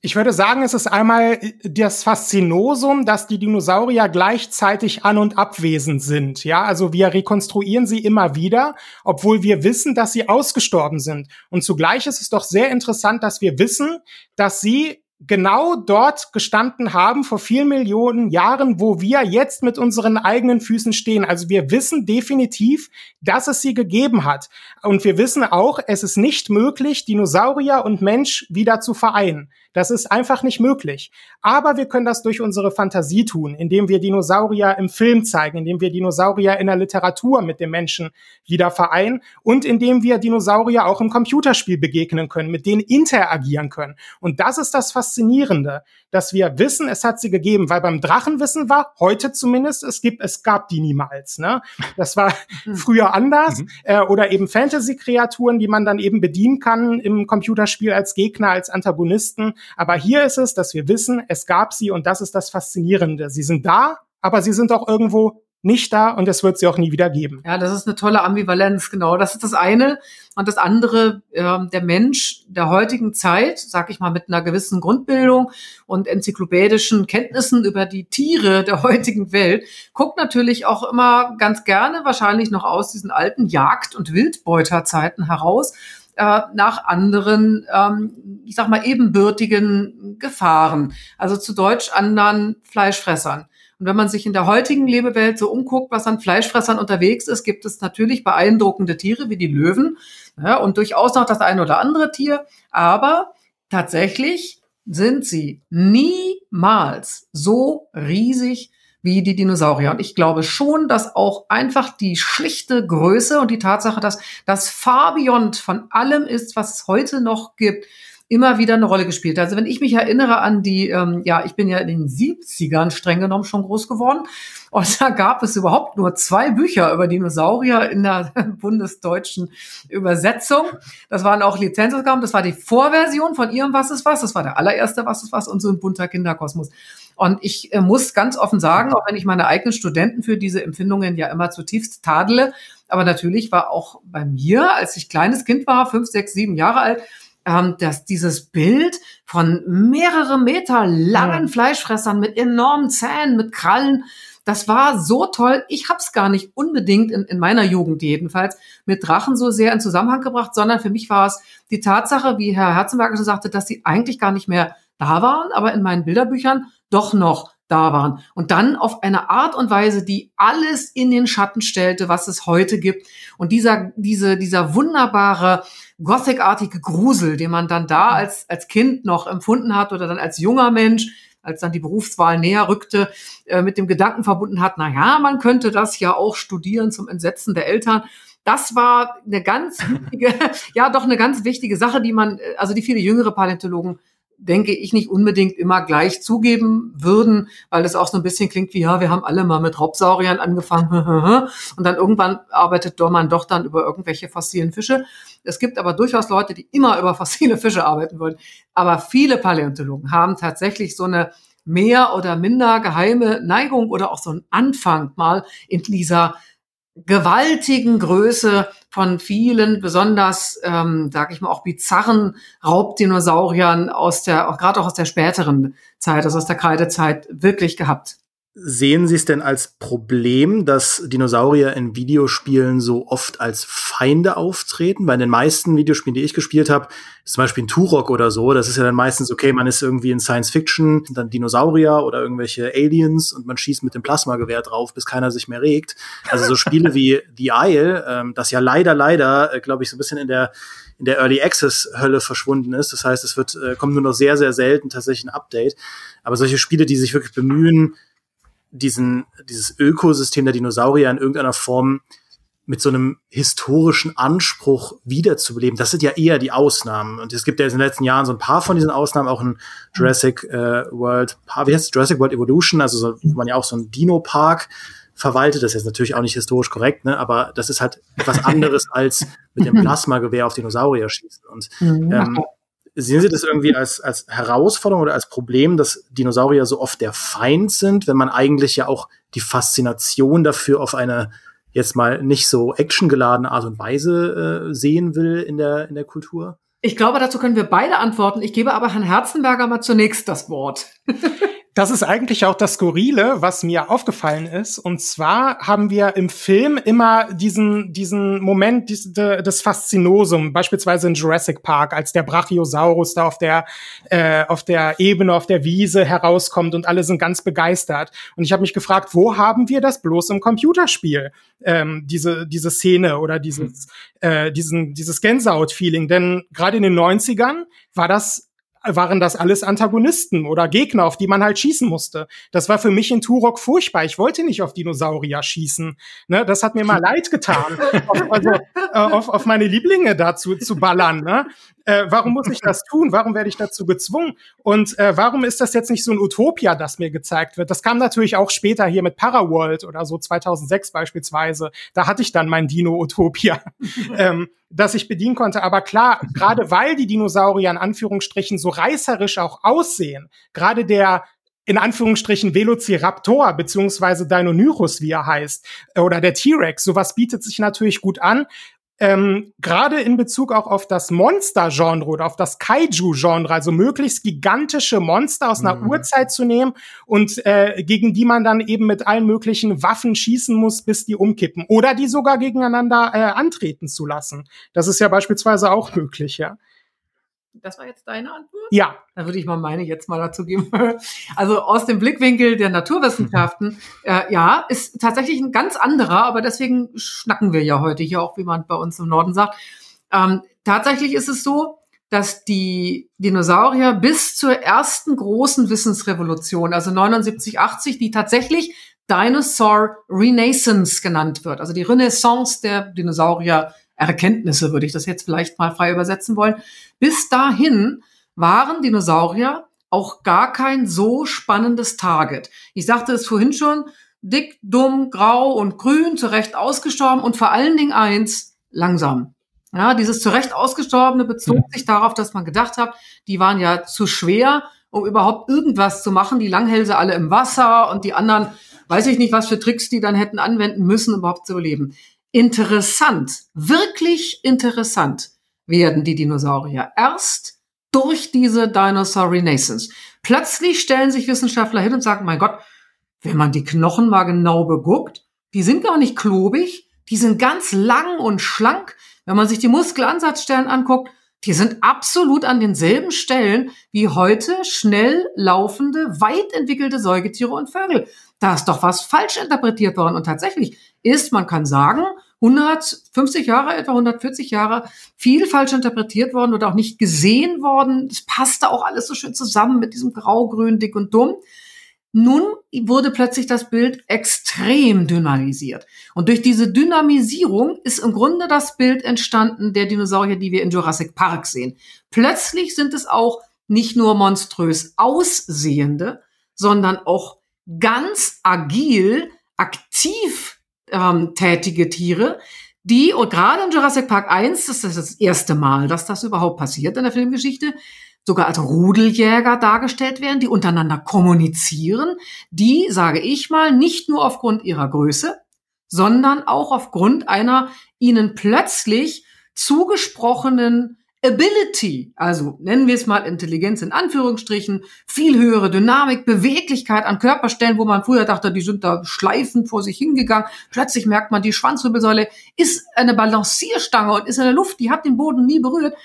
Ich würde sagen, es ist einmal das Faszinosum, dass die Dinosaurier gleichzeitig an und abwesend sind. Ja, also wir rekonstruieren sie immer wieder, obwohl wir wissen, dass sie ausgestorben sind. Und zugleich ist es doch sehr interessant, dass wir wissen, dass sie genau dort gestanden haben vor vielen Millionen Jahren, wo wir jetzt mit unseren eigenen Füßen stehen. Also wir wissen definitiv, dass es sie gegeben hat. Und wir wissen auch, es ist nicht möglich, Dinosaurier und Mensch wieder zu vereinen. Das ist einfach nicht möglich. Aber wir können das durch unsere Fantasie tun, indem wir Dinosaurier im Film zeigen, indem wir Dinosaurier in der Literatur mit dem Menschen wieder vereinen und indem wir Dinosaurier auch im Computerspiel begegnen können, mit denen interagieren können. Und das ist das Faszinierende, dass wir wissen, es hat sie gegeben, weil beim Drachen wissen wir, heute zumindest, es gibt, es gab die niemals. Ne? Das war früher anders. Mhm. Äh, oder eben Fantasy-Kreaturen, die man dann eben bedienen kann im Computerspiel als Gegner, als Antagonisten. Aber hier ist es, dass wir wissen, es gab sie und das ist das Faszinierende. Sie sind da, aber sie sind auch irgendwo nicht da und es wird sie auch nie wieder geben. Ja, das ist eine tolle Ambivalenz, genau. Das ist das eine. Und das andere, äh, der Mensch der heutigen Zeit, sag ich mal, mit einer gewissen Grundbildung und enzyklopädischen Kenntnissen über die Tiere der heutigen Welt, guckt natürlich auch immer ganz gerne wahrscheinlich noch aus diesen alten Jagd- und Wildbeuterzeiten heraus äh, nach anderen, ähm, ich sag mal, ebenbürtigen Gefahren. Also zu Deutsch anderen Fleischfressern. Und wenn man sich in der heutigen Lebewelt so umguckt, was an Fleischfressern unterwegs ist, gibt es natürlich beeindruckende Tiere wie die Löwen ja, und durchaus noch das eine oder andere Tier. Aber tatsächlich sind sie niemals so riesig wie die Dinosaurier. Und ich glaube schon, dass auch einfach die schlichte Größe und die Tatsache, dass das Fabiont von allem ist, was es heute noch gibt, immer wieder eine Rolle gespielt. Also wenn ich mich erinnere an die, ähm, ja, ich bin ja in den 70ern streng genommen schon groß geworden und da gab es überhaupt nur zwei Bücher über Dinosaurier in der bundesdeutschen Übersetzung. Das waren auch Lizenzausgaben, das war die Vorversion von ihrem Was ist was, das war der allererste Was ist was und so ein bunter Kinderkosmos. Und ich äh, muss ganz offen sagen, auch wenn ich meine eigenen Studenten für diese Empfindungen ja immer zutiefst tadele, aber natürlich war auch bei mir, als ich kleines Kind war, fünf, sechs, sieben Jahre alt, ähm, dass dieses Bild von mehrere Meter langen. Fleischfressern mit enormen Zähnen, mit Krallen, das war so toll. Ich habe es gar nicht unbedingt in, in meiner Jugend jedenfalls mit Drachen so sehr in Zusammenhang gebracht, sondern für mich war es die Tatsache, wie Herr Herzenberger so sagte, dass sie eigentlich gar nicht mehr da waren, aber in meinen Bilderbüchern doch noch da waren. Und dann auf eine Art und Weise, die alles in den Schatten stellte, was es heute gibt. Und dieser, diese, dieser wunderbare Gothic-artige Grusel, den man dann da als, als Kind noch empfunden hat oder dann als junger Mensch, als dann die Berufswahl näher rückte, äh, mit dem Gedanken verbunden hat, na ja, man könnte das ja auch studieren zum Entsetzen der Eltern. Das war eine ganz wichtige, ja, doch eine ganz wichtige Sache, die man, äh, also die viele jüngere Paläontologen denke ich, nicht unbedingt immer gleich zugeben würden, weil das auch so ein bisschen klingt wie, ja, wir haben alle mal mit Raubsauriern angefangen und dann irgendwann arbeitet man doch dann über irgendwelche fossilen Fische. Es gibt aber durchaus Leute, die immer über fossile Fische arbeiten wollen. Aber viele Paläontologen haben tatsächlich so eine mehr oder minder geheime Neigung oder auch so einen Anfang mal in dieser gewaltigen Größe von vielen besonders, ähm, sage ich mal, auch bizarren Raubdinosauriern aus der, auch gerade auch aus der späteren Zeit, also aus der Kreidezeit, wirklich gehabt. Sehen Sie es denn als Problem, dass Dinosaurier in Videospielen so oft als Feinde auftreten? Weil in den meisten Videospielen, die ich gespielt habe, zum Beispiel ein Turok oder so, das ist ja dann meistens, okay, man ist irgendwie in Science Fiction, dann Dinosaurier oder irgendwelche Aliens und man schießt mit dem Plasmagewehr drauf, bis keiner sich mehr regt. Also so Spiele wie The Isle, ähm, das ja leider, leider, äh, glaube ich, so ein bisschen in der in der Early Access Hölle verschwunden ist. Das heißt, es wird äh, kommt nur noch sehr sehr selten tatsächlich ein Update. Aber solche Spiele, die sich wirklich bemühen, diesen, dieses Ökosystem der Dinosaurier in irgendeiner Form mit so einem historischen Anspruch wiederzubeleben. Das sind ja eher die Ausnahmen. Und es gibt ja in den letzten Jahren so ein paar von diesen Ausnahmen, auch ein Jurassic äh, World, wie heißt es? Jurassic World Evolution, also so, wo man ja auch so einen Dino-Park verwaltet. Das ist jetzt natürlich auch nicht historisch korrekt, ne? aber das ist halt etwas anderes als mit dem Plasmagewehr auf Dinosaurier schießen. Und mhm. ähm, Sehen Sie das irgendwie als, als Herausforderung oder als Problem, dass Dinosaurier so oft der Feind sind, wenn man eigentlich ja auch die Faszination dafür auf eine jetzt mal nicht so actiongeladene Art und Weise äh, sehen will in der, in der Kultur? Ich glaube, dazu können wir beide antworten. Ich gebe aber Herrn Herzenberger mal zunächst das Wort. Das ist eigentlich auch das Skurrile, was mir aufgefallen ist. Und zwar haben wir im Film immer diesen, diesen Moment des, des Faszinosum, beispielsweise in Jurassic Park, als der Brachiosaurus da auf der, äh, auf der Ebene, auf der Wiese herauskommt und alle sind ganz begeistert. Und ich habe mich gefragt, wo haben wir das bloß im Computerspiel? Ähm, diese, diese Szene oder dieses, mhm. äh, diesen, dieses Gänsehaut-Feeling. Denn gerade in den 90ern war das waren das alles Antagonisten oder Gegner, auf die man halt schießen musste. Das war für mich in Turok furchtbar. Ich wollte nicht auf Dinosaurier schießen. Ne? Das hat mir mal leid getan, auf, also, äh, auf, auf meine Lieblinge dazu zu ballern. Ne? Äh, warum muss ich das tun? Warum werde ich dazu gezwungen? Und äh, warum ist das jetzt nicht so ein Utopia, das mir gezeigt wird? Das kam natürlich auch später hier mit Paraworld oder so 2006 beispielsweise. Da hatte ich dann mein Dino-Utopia. ähm, das ich bedienen konnte. Aber klar, gerade weil die Dinosaurier in Anführungsstrichen so reißerisch auch aussehen, gerade der in Anführungsstrichen Velociraptor beziehungsweise Deinonychus, wie er heißt, oder der T-Rex, sowas bietet sich natürlich gut an ähm, gerade in Bezug auch auf das Monster-Genre oder auf das Kaiju-Genre, also möglichst gigantische Monster aus einer mhm. Urzeit zu nehmen und äh, gegen die man dann eben mit allen möglichen Waffen schießen muss, bis die umkippen oder die sogar gegeneinander äh, antreten zu lassen. Das ist ja beispielsweise auch möglich, ja. Das war jetzt deine Antwort? Ja. Dann würde ich mal meine jetzt mal dazu geben. Also aus dem Blickwinkel der Naturwissenschaften, äh, ja, ist tatsächlich ein ganz anderer, aber deswegen schnacken wir ja heute hier auch, wie man bei uns im Norden sagt. Ähm, tatsächlich ist es so, dass die Dinosaurier bis zur ersten großen Wissensrevolution, also 79, 80, die tatsächlich Dinosaur Renaissance genannt wird, also die Renaissance der Dinosaurier Erkenntnisse, würde ich das jetzt vielleicht mal frei übersetzen wollen. Bis dahin waren Dinosaurier auch gar kein so spannendes Target. Ich sagte es vorhin schon, dick, dumm, grau und grün, zurecht ausgestorben und vor allen Dingen eins, langsam. Ja, dieses zurecht ausgestorbene bezog sich darauf, dass man gedacht hat, die waren ja zu schwer, um überhaupt irgendwas zu machen. Die Langhälse alle im Wasser und die anderen, weiß ich nicht, was für Tricks die dann hätten anwenden müssen, um überhaupt zu überleben interessant, wirklich interessant werden die Dinosaurier erst durch diese Dinosaur Renaissance. Plötzlich stellen sich Wissenschaftler hin und sagen, mein Gott, wenn man die Knochen mal genau beguckt, die sind gar nicht klobig, die sind ganz lang und schlank. Wenn man sich die Muskelansatzstellen anguckt, die sind absolut an denselben Stellen wie heute schnell laufende, weit entwickelte Säugetiere und Vögel. Da ist doch was falsch interpretiert worden. Und tatsächlich ist, man kann sagen, 150 Jahre, etwa 140 Jahre viel falsch interpretiert worden oder auch nicht gesehen worden. Es passte auch alles so schön zusammen mit diesem grau-grün, dick und dumm. Nun wurde plötzlich das Bild extrem dynamisiert. Und durch diese Dynamisierung ist im Grunde das Bild entstanden der Dinosaurier, die wir in Jurassic Park sehen. Plötzlich sind es auch nicht nur monströs aussehende, sondern auch ganz agil, aktiv ähm, tätige Tiere, die, und gerade in Jurassic Park 1, das ist das erste Mal, dass das überhaupt passiert in der Filmgeschichte, sogar als Rudeljäger dargestellt werden, die untereinander kommunizieren, die, sage ich mal, nicht nur aufgrund ihrer Größe, sondern auch aufgrund einer ihnen plötzlich zugesprochenen Ability, also nennen wir es mal Intelligenz in Anführungsstrichen, viel höhere Dynamik, Beweglichkeit an Körperstellen, wo man früher dachte, die sind da schleifend vor sich hingegangen. Plötzlich merkt man, die Schwanzwirbelsäule ist eine Balancierstange und ist in der Luft, die hat den Boden nie berührt.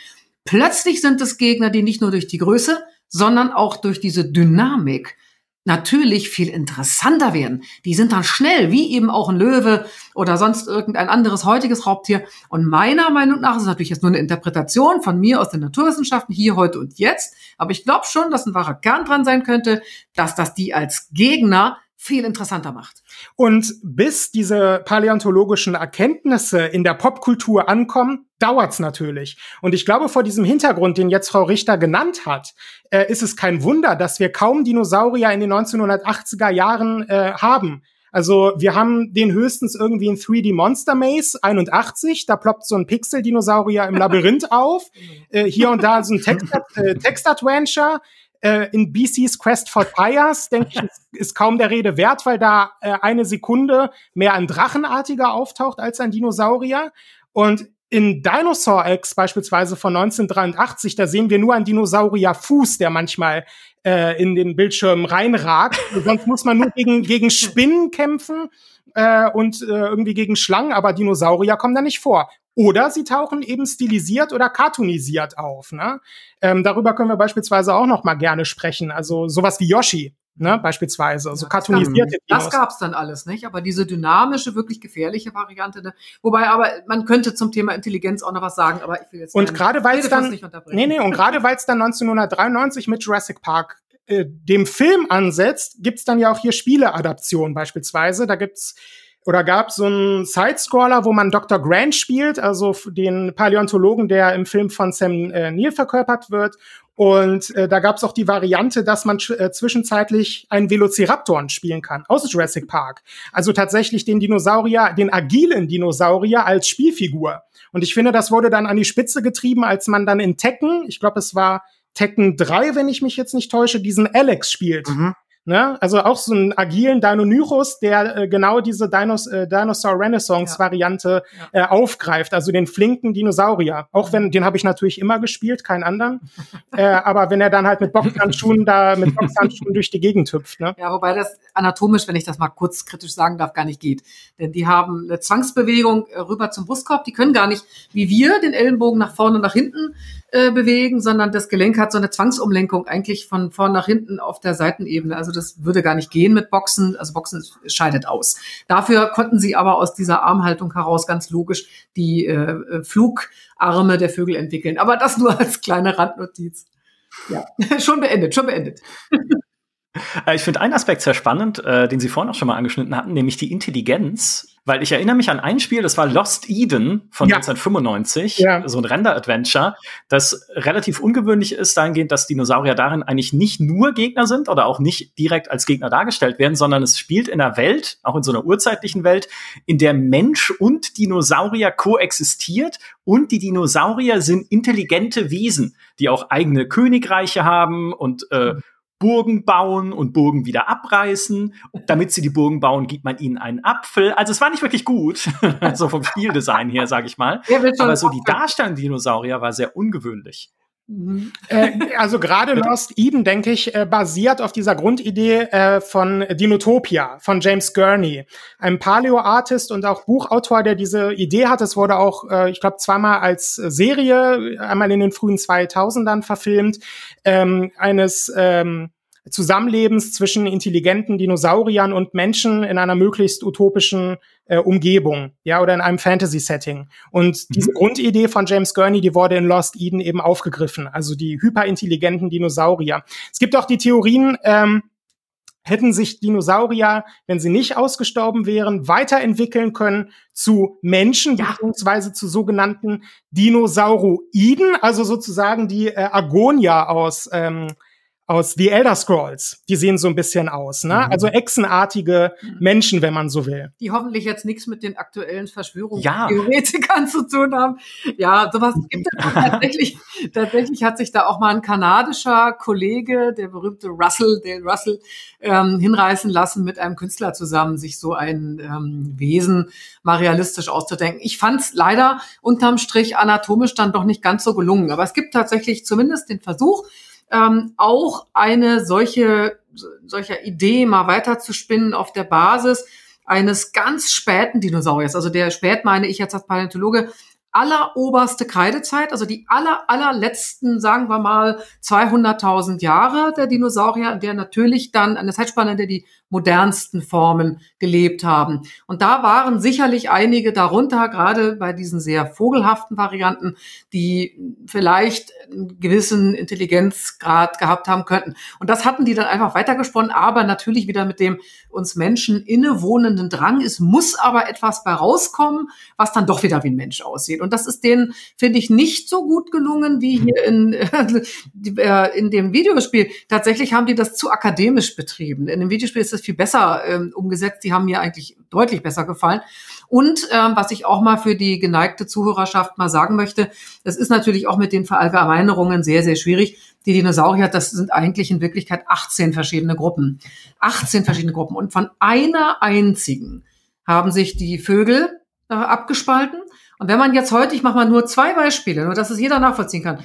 Plötzlich sind es Gegner, die nicht nur durch die Größe, sondern auch durch diese Dynamik natürlich viel interessanter werden. Die sind dann schnell, wie eben auch ein Löwe oder sonst irgendein anderes heutiges Raubtier. Und meiner Meinung nach ist natürlich jetzt nur eine Interpretation von mir aus den Naturwissenschaften hier, heute und jetzt. Aber ich glaube schon, dass ein wahrer Kern dran sein könnte, dass das die als Gegner viel interessanter macht. Und bis diese paläontologischen Erkenntnisse in der Popkultur ankommen, dauert's natürlich. Und ich glaube, vor diesem Hintergrund, den jetzt Frau Richter genannt hat, äh, ist es kein Wunder, dass wir kaum Dinosaurier in den 1980er Jahren äh, haben. Also wir haben den höchstens irgendwie in 3D Monster Maze 81, da ploppt so ein Pixel-Dinosaurier im Labyrinth auf. Äh, hier und da so ein Text-Adventure. Äh, in BC's Quest for Tires, denke ich, ist, ist, kaum der Rede wert, weil da äh, eine Sekunde mehr ein Drachenartiger auftaucht als ein Dinosaurier. Und in Dinosaur X beispielsweise von 1983, da sehen wir nur einen Dinosaurierfuß, der manchmal äh, in den Bildschirm reinragt. Sonst muss man nur gegen, gegen Spinnen kämpfen äh, und äh, irgendwie gegen Schlangen, aber Dinosaurier kommen da nicht vor. Oder sie tauchen eben stilisiert oder cartoonisiert auf. Ne? Ähm, darüber können wir beispielsweise auch noch mal gerne sprechen. Also sowas wie Yoshi, ne, beispielsweise, also ja, cartoonisierte Das gab's dann alles, nicht? Aber diese dynamische, wirklich gefährliche Variante, ne? wobei aber man könnte zum Thema Intelligenz auch noch was sagen, aber ich will jetzt und gerade weil es dann nee nee und gerade weil es dann 1993 mit Jurassic Park äh, dem Film ansetzt, gibt's dann ja auch hier Spieleadaptionen beispielsweise. Da gibt's oder gab so einen Sidescroller, wo man Dr. Grant spielt, also den Paläontologen, der im Film von Sam äh, Neill verkörpert wird. Und äh, da gab es auch die Variante, dass man äh, zwischenzeitlich einen Velociraptor spielen kann aus Jurassic Park. Also tatsächlich den Dinosaurier, den agilen Dinosaurier als Spielfigur. Und ich finde, das wurde dann an die Spitze getrieben, als man dann in Tekken, ich glaube, es war Tekken 3, wenn ich mich jetzt nicht täusche, diesen Alex spielt. Mhm. Ne? Also auch so einen agilen Deinonychus, der äh, genau diese Dinos äh, Dinosaur Renaissance Variante ja. äh, aufgreift, also den flinken Dinosaurier. Auch wenn, den habe ich natürlich immer gespielt, keinen anderen. äh, aber wenn er dann halt mit Boxhandschuhen da, mit Boxhandschuhen durch die Gegend hüpft. Ne? Ja, wobei das anatomisch, wenn ich das mal kurz kritisch sagen darf, gar nicht geht. Denn die haben eine Zwangsbewegung äh, rüber zum Brustkorb, die können gar nicht, wie wir, den Ellenbogen nach vorne und nach hinten äh, bewegen, sondern das Gelenk hat so eine Zwangsumlenkung eigentlich von vorn nach hinten auf der Seitenebene. Also das würde gar nicht gehen mit Boxen. Also Boxen scheidet aus. Dafür konnten sie aber aus dieser Armhaltung heraus ganz logisch die äh, äh Flugarme der Vögel entwickeln. Aber das nur als kleine Randnotiz. Ja, schon beendet, schon beendet. Äh, ich finde einen Aspekt sehr spannend, äh, den Sie vorhin auch schon mal angeschnitten hatten, nämlich die Intelligenz. Weil ich erinnere mich an ein Spiel, das war Lost Eden von ja. 1995, ja. so ein Render-Adventure, das relativ ungewöhnlich ist, dahingehend, dass Dinosaurier darin eigentlich nicht nur Gegner sind oder auch nicht direkt als Gegner dargestellt werden, sondern es spielt in einer Welt, auch in so einer urzeitlichen Welt, in der Mensch und Dinosaurier koexistiert und die Dinosaurier sind intelligente Wesen, die auch eigene Königreiche haben und äh, mhm. Burgen bauen und Burgen wieder abreißen. Damit sie die Burgen bauen, gibt man ihnen einen Apfel. Also es war nicht wirklich gut, so vom Spieldesign her, sage ich mal. Aber so die Darstellung Dinosaurier war sehr ungewöhnlich. Mhm. Äh, also gerade Lost Eden, denke ich, äh, basiert auf dieser Grundidee äh, von Dinotopia von James Gurney, einem Paleo-Artist und auch Buchautor, der diese Idee hat. Es wurde auch, ich glaube, zweimal als Serie, einmal in den frühen 2000ern verfilmt, ähm, eines ähm, Zusammenlebens zwischen intelligenten Dinosauriern und Menschen in einer möglichst utopischen äh, Umgebung, ja, oder in einem Fantasy-Setting. Und mhm. diese Grundidee von James Gurney, die wurde in Lost Eden eben aufgegriffen, also die hyperintelligenten Dinosaurier. Es gibt auch die Theorien, ähm, hätten sich Dinosaurier, wenn sie nicht ausgestorben wären, weiterentwickeln können zu Menschen, ja. beziehungsweise zu sogenannten Dinosauroiden, also sozusagen die äh, Agonia aus ähm, aus The Elder Scrolls. Die sehen so ein bisschen aus, ne? Mhm. Also echsenartige mhm. Menschen, wenn man so will. Die hoffentlich jetzt nichts mit den aktuellen Verschwörungstheoretikern ja. zu tun haben. Ja, sowas gibt es tatsächlich. tatsächlich hat sich da auch mal ein kanadischer Kollege, der berühmte Russell, Dale Russell, ähm, hinreißen lassen, mit einem Künstler zusammen sich so ein ähm, Wesen mal realistisch auszudenken. Ich fand es leider unterm Strich anatomisch dann doch nicht ganz so gelungen. Aber es gibt tatsächlich zumindest den Versuch, ähm, auch eine solche, solcher Idee mal weiterzuspinnen auf der Basis eines ganz späten Dinosauriers. Also der spät meine ich jetzt als Paläontologe alleroberste Kreidezeit, also die aller, allerletzten, sagen wir mal, 200.000 Jahre der Dinosaurier, der natürlich dann eine Zeitspanne, in der die modernsten Formen gelebt haben. Und da waren sicherlich einige darunter, gerade bei diesen sehr vogelhaften Varianten, die vielleicht einen gewissen Intelligenzgrad gehabt haben könnten. Und das hatten die dann einfach weitergesponnen, aber natürlich wieder mit dem uns Menschen innewohnenden Drang. Es muss aber etwas bei rauskommen, was dann doch wieder wie ein Mensch aussieht. Und das ist denen, finde ich, nicht so gut gelungen wie hier in, äh, in dem Videospiel. Tatsächlich haben die das zu akademisch betrieben. In dem Videospiel ist es viel besser ähm, umgesetzt. Die haben mir eigentlich deutlich besser gefallen. Und ähm, was ich auch mal für die geneigte Zuhörerschaft mal sagen möchte, das ist natürlich auch mit den Verallgemeinerungen sehr, sehr schwierig. Die Dinosaurier, das sind eigentlich in Wirklichkeit 18 verschiedene Gruppen. 18 verschiedene Gruppen. Und von einer einzigen haben sich die Vögel äh, abgespalten. Und wenn man jetzt heute, ich mache mal nur zwei Beispiele, nur dass es jeder nachvollziehen kann.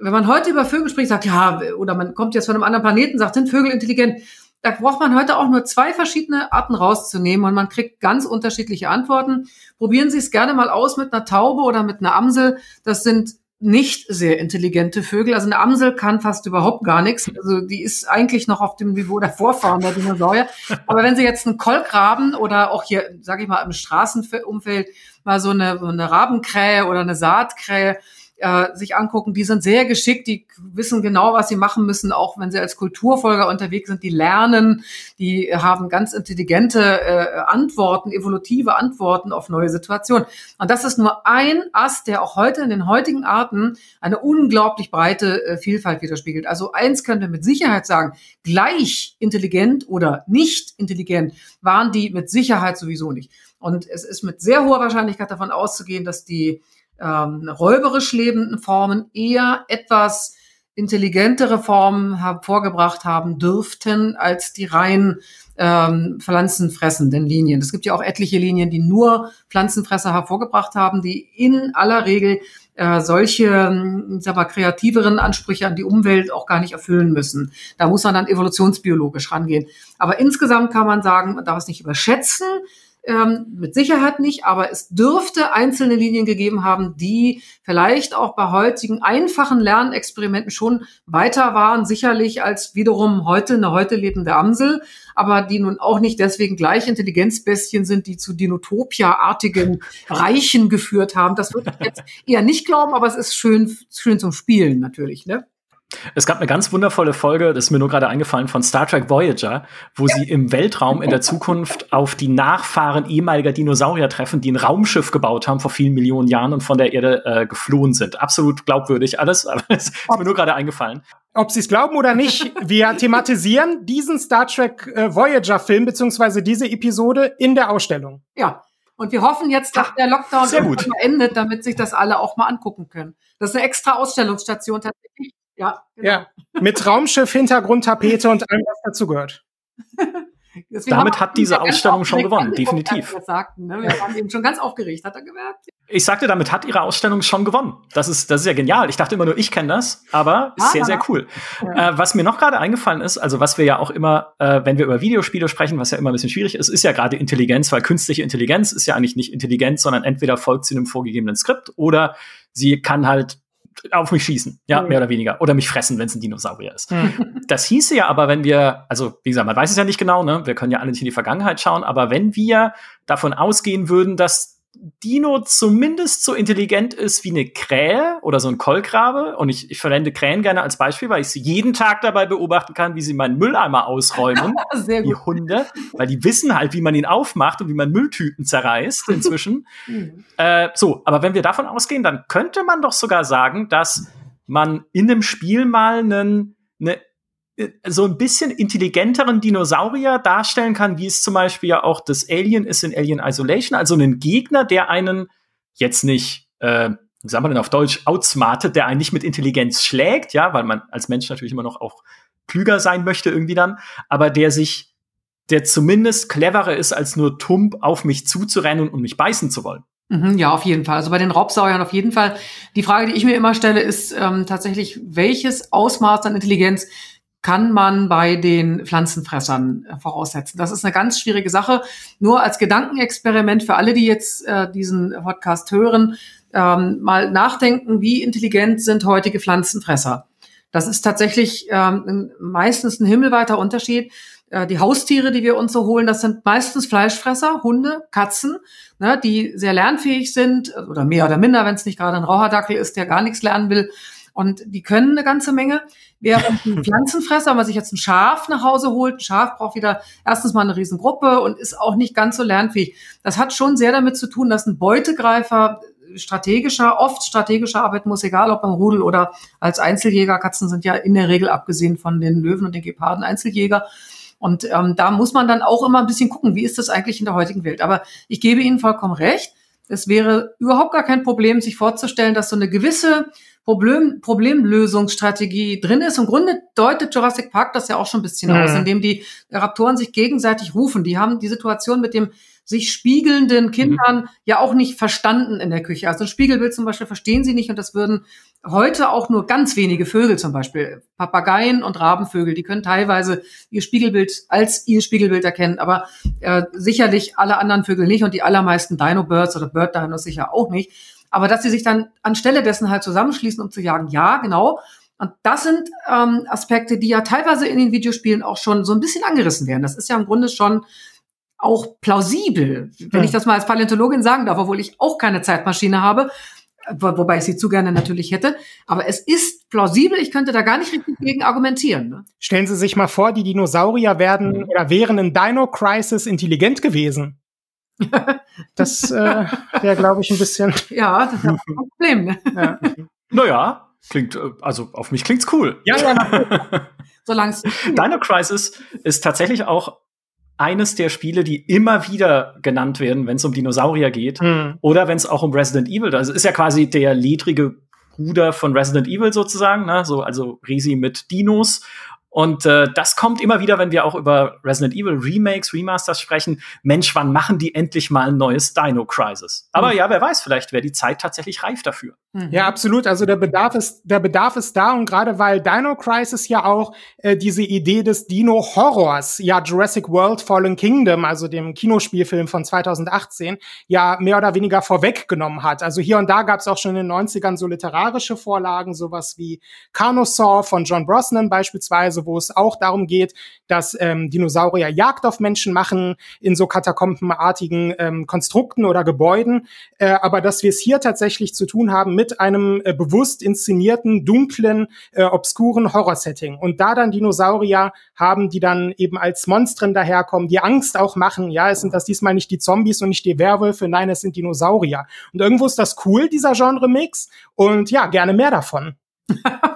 Wenn man heute über Vögel spricht, sagt, ja, oder man kommt jetzt von einem anderen Planeten, sagt, sind Vögel intelligent? Da braucht man heute auch nur zwei verschiedene Arten rauszunehmen und man kriegt ganz unterschiedliche Antworten. Probieren Sie es gerne mal aus mit einer Taube oder mit einer Amsel. Das sind nicht sehr intelligente Vögel. Also eine Amsel kann fast überhaupt gar nichts. Also die ist eigentlich noch auf dem Niveau der Vorfahren der Dinosaurier. Aber wenn Sie jetzt einen Kolkraben oder auch hier, sage ich mal, im Straßenumfeld mal so eine, so eine Rabenkrähe oder eine Saatkrähe äh, sich angucken, die sind sehr geschickt, die wissen genau, was sie machen müssen, auch wenn sie als Kulturfolger unterwegs sind, die lernen, die haben ganz intelligente äh, Antworten, evolutive Antworten auf neue Situationen. Und das ist nur ein Ast, der auch heute in den heutigen Arten eine unglaublich breite äh, Vielfalt widerspiegelt. Also eins können wir mit Sicherheit sagen, gleich intelligent oder nicht intelligent waren die mit Sicherheit sowieso nicht. Und es ist mit sehr hoher Wahrscheinlichkeit davon auszugehen, dass die ähm, räuberisch lebenden Formen eher etwas intelligentere Formen hervorgebracht haben dürften als die rein ähm, pflanzenfressenden Linien. Es gibt ja auch etliche Linien, die nur Pflanzenfresser hervorgebracht haben, die in aller Regel äh, solche ähm, sag mal, kreativeren Ansprüche an die Umwelt auch gar nicht erfüllen müssen. Da muss man dann evolutionsbiologisch rangehen. Aber insgesamt kann man sagen, man darf es nicht überschätzen. Ähm, mit Sicherheit nicht, aber es dürfte einzelne Linien gegeben haben, die vielleicht auch bei heutigen einfachen Lernexperimenten schon weiter waren, sicherlich als wiederum heute eine heute lebende Amsel, aber die nun auch nicht deswegen gleich Intelligenzbestien sind, die zu Dinotopia-artigen Reichen geführt haben. Das würde ich jetzt eher nicht glauben, aber es ist schön, schön zum Spielen natürlich, ne? Es gab eine ganz wundervolle Folge, das ist mir nur gerade eingefallen, von Star Trek Voyager, wo sie im Weltraum in der Zukunft auf die Nachfahren ehemaliger Dinosaurier treffen, die ein Raumschiff gebaut haben vor vielen Millionen Jahren und von der Erde äh, geflohen sind. Absolut glaubwürdig alles, aber es ist mir nur gerade eingefallen. Ob Sie es glauben oder nicht, wir thematisieren diesen Star Trek äh, Voyager-Film beziehungsweise diese Episode in der Ausstellung. Ja. Und wir hoffen jetzt, dass der Lockdown endet, damit sich das alle auch mal angucken können. Das ist eine extra Ausstellungsstation tatsächlich ja, genau. ja. Mit Raumschiff, Hintergrundtapete und allem, was dazu gehört. Damit hat diese Ausstellung schon gewonnen, definitiv. Sagten, ne? Wir waren eben schon ganz aufgeregt, hat er gemerkt. Ich sagte, damit hat ihre Ausstellung schon gewonnen. Das ist, das ist ja genial. Ich dachte immer nur, ich kenne das, aber ja, sehr, sehr cool. Ja. Äh, was mir noch gerade eingefallen ist, also was wir ja auch immer, äh, wenn wir über Videospiele sprechen, was ja immer ein bisschen schwierig ist, ist ja gerade Intelligenz, weil künstliche Intelligenz ist ja eigentlich nicht Intelligenz, sondern entweder folgt sie einem vorgegebenen Skript oder sie kann halt auf mich schießen, ja, mhm. mehr oder weniger. Oder mich fressen, wenn es ein Dinosaurier ist. Mhm. Das hieße ja aber, wenn wir, also wie gesagt, man weiß es ja nicht genau, ne? Wir können ja alle nicht in die Vergangenheit schauen, aber wenn wir davon ausgehen würden, dass Dino zumindest so intelligent ist wie eine Krähe oder so ein Kolkrabe. Und ich, ich verwende Krähen gerne als Beispiel, weil ich sie jeden Tag dabei beobachten kann, wie sie meinen Mülleimer ausräumen. Sehr gut. Die Hunde. Weil die wissen halt, wie man ihn aufmacht und wie man Mülltüten zerreißt inzwischen. mhm. äh, so, aber wenn wir davon ausgehen, dann könnte man doch sogar sagen, dass man in einem Spiel mal einen, eine so ein bisschen intelligenteren Dinosaurier darstellen kann, wie es zum Beispiel ja auch das Alien ist in Alien Isolation, also einen Gegner, der einen jetzt nicht, äh, wie sagen wir denn auf Deutsch, outsmartet, der einen nicht mit Intelligenz schlägt, ja, weil man als Mensch natürlich immer noch auch klüger sein möchte irgendwie dann, aber der sich, der zumindest cleverer ist, als nur tump auf mich zuzurennen und mich beißen zu wollen. Mhm, ja, auf jeden Fall. Also bei den Raubsauriern auf jeden Fall. Die Frage, die ich mir immer stelle, ist ähm, tatsächlich, welches Ausmaß an Intelligenz kann man bei den Pflanzenfressern äh, voraussetzen? Das ist eine ganz schwierige Sache. Nur als Gedankenexperiment für alle, die jetzt äh, diesen Podcast hören, ähm, mal nachdenken, wie intelligent sind heutige Pflanzenfresser? Das ist tatsächlich ähm, meistens ein himmelweiter Unterschied. Äh, die Haustiere, die wir uns so holen, das sind meistens Fleischfresser, Hunde, Katzen, ne, die sehr lernfähig sind oder mehr oder minder, wenn es nicht gerade ein Raucherdackel ist, der gar nichts lernen will. Und die können eine ganze Menge. Während ein Pflanzenfresser, wenn man sich jetzt ein Schaf nach Hause holt, ein Schaf braucht wieder erstens mal eine Riesengruppe und ist auch nicht ganz so lernfähig. Das hat schon sehr damit zu tun, dass ein Beutegreifer strategischer, oft strategischer arbeiten muss, egal ob beim Rudel oder als Einzeljäger. Katzen sind ja in der Regel, abgesehen von den Löwen und den Geparden, Einzeljäger. Und ähm, da muss man dann auch immer ein bisschen gucken, wie ist das eigentlich in der heutigen Welt. Aber ich gebe Ihnen vollkommen recht. Es wäre überhaupt gar kein Problem, sich vorzustellen, dass so eine gewisse Problem, Problemlösungsstrategie drin ist. Im Grunde deutet Jurassic Park das ja auch schon ein bisschen mhm. aus, indem die Raptoren sich gegenseitig rufen. Die haben die Situation mit dem sich spiegelnden Kindern mhm. ja auch nicht verstanden in der Küche. Also ein Spiegelbild zum Beispiel verstehen sie nicht und das würden heute auch nur ganz wenige Vögel zum Beispiel, Papageien und Rabenvögel, die können teilweise ihr Spiegelbild als ihr Spiegelbild erkennen, aber äh, sicherlich alle anderen Vögel nicht und die allermeisten Dino-Birds oder Bird-Dinos sicher auch nicht. Aber dass sie sich dann anstelle dessen halt zusammenschließen, um zu jagen, ja, genau. Und das sind ähm, Aspekte, die ja teilweise in den Videospielen auch schon so ein bisschen angerissen werden. Das ist ja im Grunde schon auch plausibel, wenn ja. ich das mal als Paläontologin sagen darf, obwohl ich auch keine Zeitmaschine habe, wo, wobei ich sie zu gerne natürlich hätte. Aber es ist plausibel, ich könnte da gar nicht richtig gegen argumentieren. Ne? Stellen Sie sich mal vor, die Dinosaurier werden oder wären in Dino Crisis intelligent gewesen. das äh, wäre, glaube ich, ein bisschen. Ja, das ist ein Problem. Ne? Ja. Naja, klingt, äh, also auf mich klingt's cool. Ja, ja, Solange Dino Crisis ist tatsächlich auch eines der Spiele, die immer wieder genannt werden, wenn es um Dinosaurier geht mhm. oder wenn es auch um Resident Evil. Das ist ja quasi der ledrige Bruder von Resident Evil sozusagen, ne? so also Risi mit Dinos und äh, das kommt immer wieder, wenn wir auch über Resident Evil Remakes, Remasters sprechen. Mensch, wann machen die endlich mal ein neues Dino Crisis? Aber mhm. ja, wer weiß, vielleicht wäre die Zeit tatsächlich reif dafür. Mhm. Ja, absolut. Also der Bedarf ist, der Bedarf ist da und gerade weil Dino Crisis ja auch äh, diese Idee des Dino Horrors, ja Jurassic World Fallen Kingdom, also dem Kinospielfilm von 2018, ja mehr oder weniger vorweggenommen hat. Also hier und da gab es auch schon in den 90ern so literarische Vorlagen, sowas wie Carnosaur von John Brosnan beispielsweise, wo es auch darum geht, dass ähm, Dinosaurier Jagd auf Menschen machen in so katakombenartigen ähm, Konstrukten oder Gebäuden, äh, aber dass wir es hier tatsächlich zu tun haben mit einem äh, bewusst inszenierten, dunklen, äh, obskuren Horrorsetting. Und da dann Dinosaurier haben, die dann eben als Monstren daherkommen, die Angst auch machen. Ja, es sind das diesmal nicht die Zombies und nicht die Werwölfe, nein, es sind Dinosaurier. Und irgendwo ist das cool, dieser Genre-Mix. Und ja, gerne mehr davon.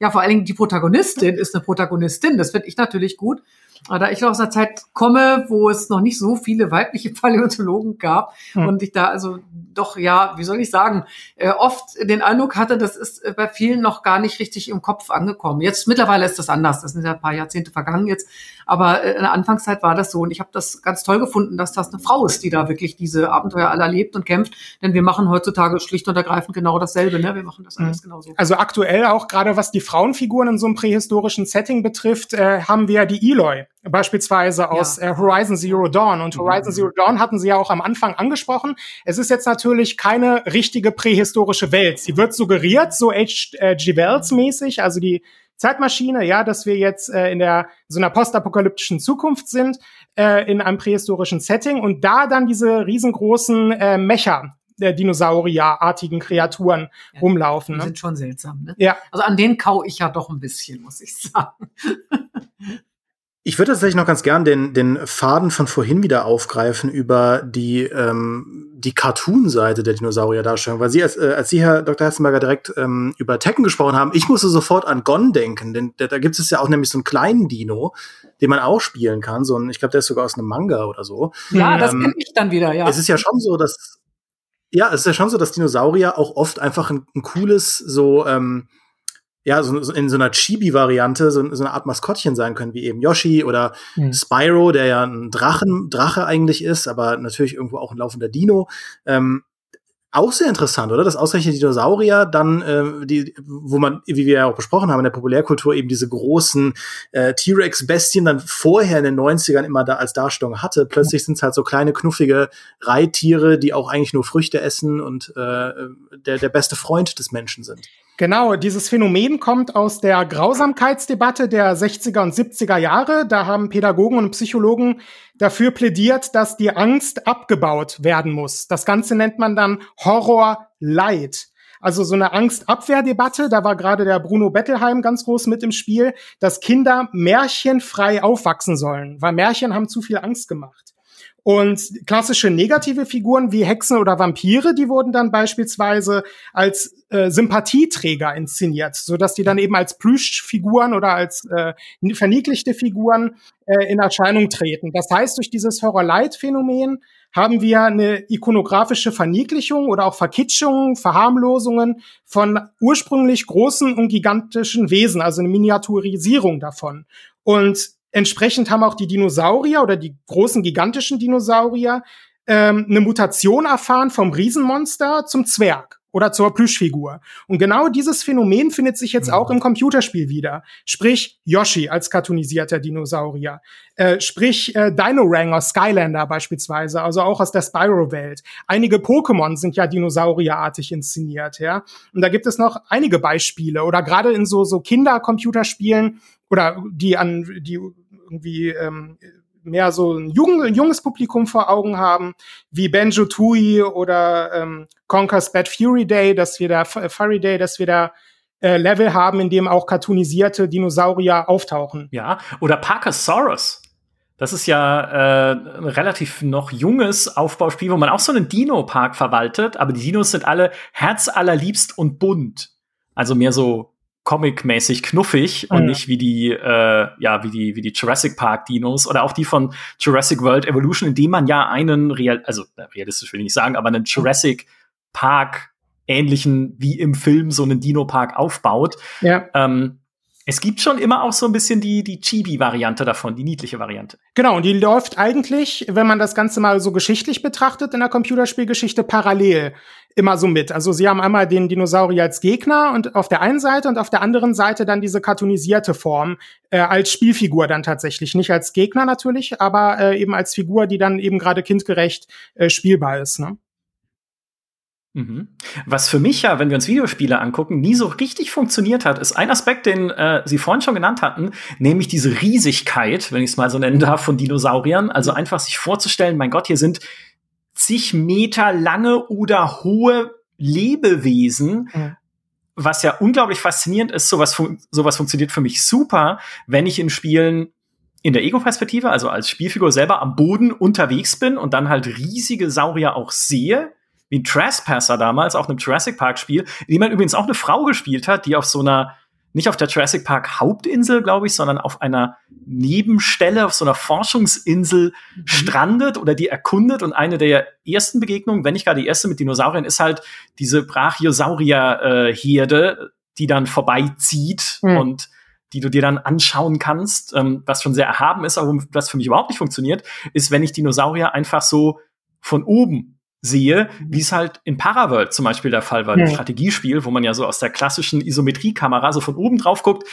Ja, vor allen Dingen die Protagonistin ist eine Protagonistin. Das finde ich natürlich gut. Da ich aus einer Zeit komme, wo es noch nicht so viele weibliche Paläontologen gab hm. und ich da also doch, ja, wie soll ich sagen, äh, oft den Eindruck hatte, das ist äh, bei vielen noch gar nicht richtig im Kopf angekommen. Jetzt mittlerweile ist das anders. Das sind ja ein paar Jahrzehnte vergangen jetzt. Aber äh, in der Anfangszeit war das so. Und ich habe das ganz toll gefunden, dass das eine Frau ist, die da wirklich diese Abenteuer alle erlebt und kämpft. Denn wir machen heutzutage schlicht und ergreifend genau dasselbe. Ne? Wir machen das alles mhm. genauso. Also aktuell auch gerade was die Frauenfiguren in so einem prähistorischen Setting betrifft, äh, haben wir die Eloy beispielsweise aus ja. äh, Horizon Zero Dawn. Und Horizon Zero Dawn hatten Sie ja auch am Anfang angesprochen. Es ist jetzt natürlich keine richtige prähistorische Welt. Sie wird suggeriert, so H.G. Wells mäßig, also die Zeitmaschine, ja, dass wir jetzt äh, in der so einer postapokalyptischen Zukunft sind, äh, in einem prähistorischen Setting und da dann diese riesengroßen äh, Mecha der Dinosaurierartigen Kreaturen ja, rumlaufen. Die ne? sind schon seltsam, ne? Ja. Also an denen kau ich ja doch ein bisschen, muss ich sagen. Ich würde tatsächlich noch ganz gern den, den Faden von vorhin wieder aufgreifen über die, ähm, die Cartoon-Seite der Dinosaurier-Darstellung, weil Sie, als, äh, als Sie, Herr Dr. Herzenberger, direkt ähm, über Tekken gesprochen haben, ich musste sofort an Gon denken, denn da, da gibt es ja auch nämlich so einen kleinen Dino, den man auch spielen kann. So ein, ich glaube, der ist sogar aus einem Manga oder so. Ja, ähm, das kenne ich dann wieder, ja. Es ist ja schon so, dass ja, es ist ja schon so, dass Dinosaurier auch oft einfach ein, ein cooles, so, ähm, ja, so, so in so einer Chibi-Variante so, so, eine Art Maskottchen sein können, wie eben Yoshi oder mhm. Spyro, der ja ein Drachen, Drache eigentlich ist, aber natürlich irgendwo auch ein laufender Dino. Ähm, auch sehr interessant, oder? Dass ausgerechnet Dinosaurier dann, äh, die, wo man, wie wir ja auch besprochen haben, in der Populärkultur eben diese großen äh, T-Rex-Bestien dann vorher in den 90ern immer da als Darstellung hatte. Plötzlich sind es halt so kleine, knuffige Reittiere, die auch eigentlich nur Früchte essen und äh, der, der beste Freund des Menschen sind. Genau, dieses Phänomen kommt aus der Grausamkeitsdebatte der 60er und 70er Jahre. Da haben Pädagogen und Psychologen dafür plädiert, dass die Angst abgebaut werden muss. Das Ganze nennt man dann Horror Light. Also so eine Angstabwehrdebatte, da war gerade der Bruno Bettelheim ganz groß mit im Spiel, dass Kinder märchenfrei aufwachsen sollen, weil Märchen haben zu viel Angst gemacht. Und klassische negative Figuren wie Hexen oder Vampire, die wurden dann beispielsweise als äh, Sympathieträger inszeniert, so dass die dann eben als Plüschfiguren oder als äh, verniedlichte Figuren äh, in Erscheinung treten. Das heißt, durch dieses Horror-Light-Phänomen haben wir eine ikonografische Verniedlichung oder auch Verkitschung, Verharmlosungen von ursprünglich großen und gigantischen Wesen, also eine Miniaturisierung davon. Und Entsprechend haben auch die Dinosaurier oder die großen gigantischen Dinosaurier ähm, eine Mutation erfahren vom Riesenmonster zum Zwerg oder zur Plüschfigur. Und genau dieses Phänomen findet sich jetzt mhm. auch im Computerspiel wieder. Sprich Yoshi als cartoonisierter Dinosaurier. Äh, sprich äh, Dinorang aus Skylander beispielsweise, also auch aus der Spyro-Welt. Einige Pokémon sind ja dinosaurierartig inszeniert, ja. Und da gibt es noch einige Beispiele oder gerade in so so Kinder-Computerspielen oder die an die irgendwie ähm, mehr so ein, jung, ein junges Publikum vor Augen haben, wie Benjo Tui oder ähm, Conker's Bad Fury Day, dass wir da Furry Day, dass wir da äh, Level haben, in dem auch cartoonisierte Dinosaurier auftauchen. Ja, oder Parkasaurus. Das ist ja äh, ein relativ noch junges Aufbauspiel, wo man auch so einen Dino-Park verwaltet, aber die Dinos sind alle herzallerliebst und bunt. Also mehr so Comic-mäßig knuffig und nicht wie die, äh, ja, wie die, wie die Jurassic Park Dinos oder auch die von Jurassic World Evolution, in dem man ja einen real, also realistisch will ich nicht sagen, aber einen Jurassic Park ähnlichen wie im Film so einen Dino-Park aufbaut. Ja. Ähm, es gibt schon immer auch so ein bisschen die, die Chibi-Variante davon, die niedliche Variante. Genau, und die läuft eigentlich, wenn man das Ganze mal so geschichtlich betrachtet, in der Computerspielgeschichte parallel immer so mit. Also sie haben einmal den Dinosaurier als Gegner und auf der einen Seite und auf der anderen Seite dann diese cartoonisierte Form äh, als Spielfigur dann tatsächlich. Nicht als Gegner natürlich, aber äh, eben als Figur, die dann eben gerade kindgerecht äh, spielbar ist. Ne? Mhm. Was für mich ja, wenn wir uns Videospiele angucken, nie so richtig funktioniert hat, ist ein Aspekt, den äh, Sie vorhin schon genannt hatten, nämlich diese Riesigkeit, wenn ich es mal so nennen darf, von Dinosauriern. Also einfach sich vorzustellen, mein Gott, hier sind zig Meter lange oder hohe Lebewesen. Mhm. Was ja unglaublich faszinierend ist, sowas, fun sowas funktioniert für mich super, wenn ich in Spielen in der Ego-Perspektive, also als Spielfigur selber am Boden unterwegs bin und dann halt riesige Saurier auch sehe wie ein Trespasser damals, auf einem Jurassic Park Spiel, in dem man übrigens auch eine Frau gespielt hat, die auf so einer, nicht auf der Jurassic Park Hauptinsel, glaube ich, sondern auf einer Nebenstelle, auf so einer Forschungsinsel mhm. strandet oder die erkundet. Und eine der ersten Begegnungen, wenn nicht gar die erste mit Dinosauriern, ist halt diese Brachiosaurier-Herde, äh, die dann vorbeizieht mhm. und die du dir dann anschauen kannst, ähm, was schon sehr erhaben ist, aber was für mich überhaupt nicht funktioniert, ist, wenn ich Dinosaurier einfach so von oben sehe, mhm. wie es halt in Paraworld zum Beispiel der Fall war, ja. ein Strategiespiel, wo man ja so aus der klassischen Isometriekamera so von oben drauf guckt.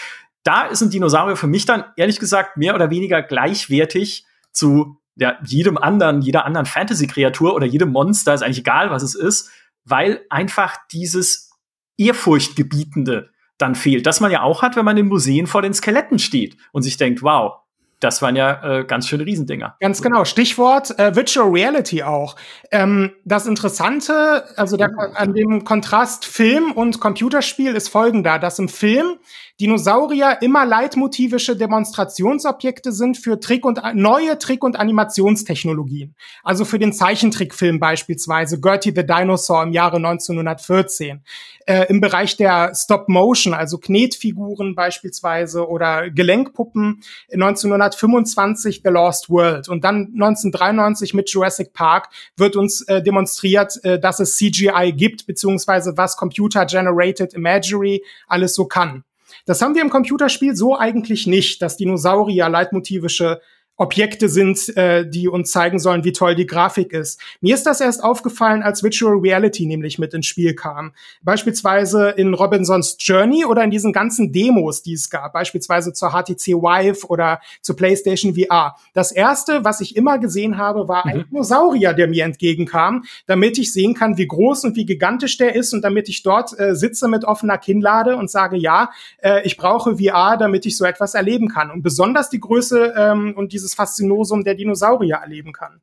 Da ist ein Dinosaurier für mich dann ehrlich gesagt mehr oder weniger gleichwertig zu ja, jedem anderen, jeder anderen Fantasy-Kreatur oder jedem Monster, ist eigentlich egal, was es ist, weil einfach dieses Ehrfurchtgebietende dann fehlt, das man ja auch hat, wenn man in Museen vor den Skeletten steht und sich denkt, wow, das waren ja äh, ganz schöne Riesendinger. Ganz genau. Stichwort äh, Virtual Reality auch. Ähm, das Interessante, also der, an dem Kontrast Film und Computerspiel ist folgender, dass im Film Dinosaurier immer leitmotivische Demonstrationsobjekte sind für Trick und neue Trick- und Animationstechnologien. Also für den Zeichentrickfilm beispielsweise Gertie the Dinosaur im Jahre 1914. Äh, Im Bereich der Stop Motion, also Knetfiguren beispielsweise oder Gelenkpuppen 1925 The Lost World und dann 1993 mit Jurassic Park wird uns äh, demonstriert, äh, dass es CGI gibt beziehungsweise was Computer Generated Imagery alles so kann. Das haben wir im Computerspiel so eigentlich nicht, dass Dinosaurier leitmotivische Objekte sind, äh, die uns zeigen sollen, wie toll die Grafik ist. Mir ist das erst aufgefallen, als Virtual Reality nämlich mit ins Spiel kam. Beispielsweise in Robinsons Journey oder in diesen ganzen Demos, die es gab, beispielsweise zur HTC Vive oder zur PlayStation VR. Das erste, was ich immer gesehen habe, war ein mhm. Dinosaurier, der mir entgegenkam, damit ich sehen kann, wie groß und wie gigantisch der ist und damit ich dort äh, sitze mit offener Kinnlade und sage, ja, äh, ich brauche VR, damit ich so etwas erleben kann. Und besonders die Größe ähm, und diese dieses Faszinosum der Dinosaurier erleben kann.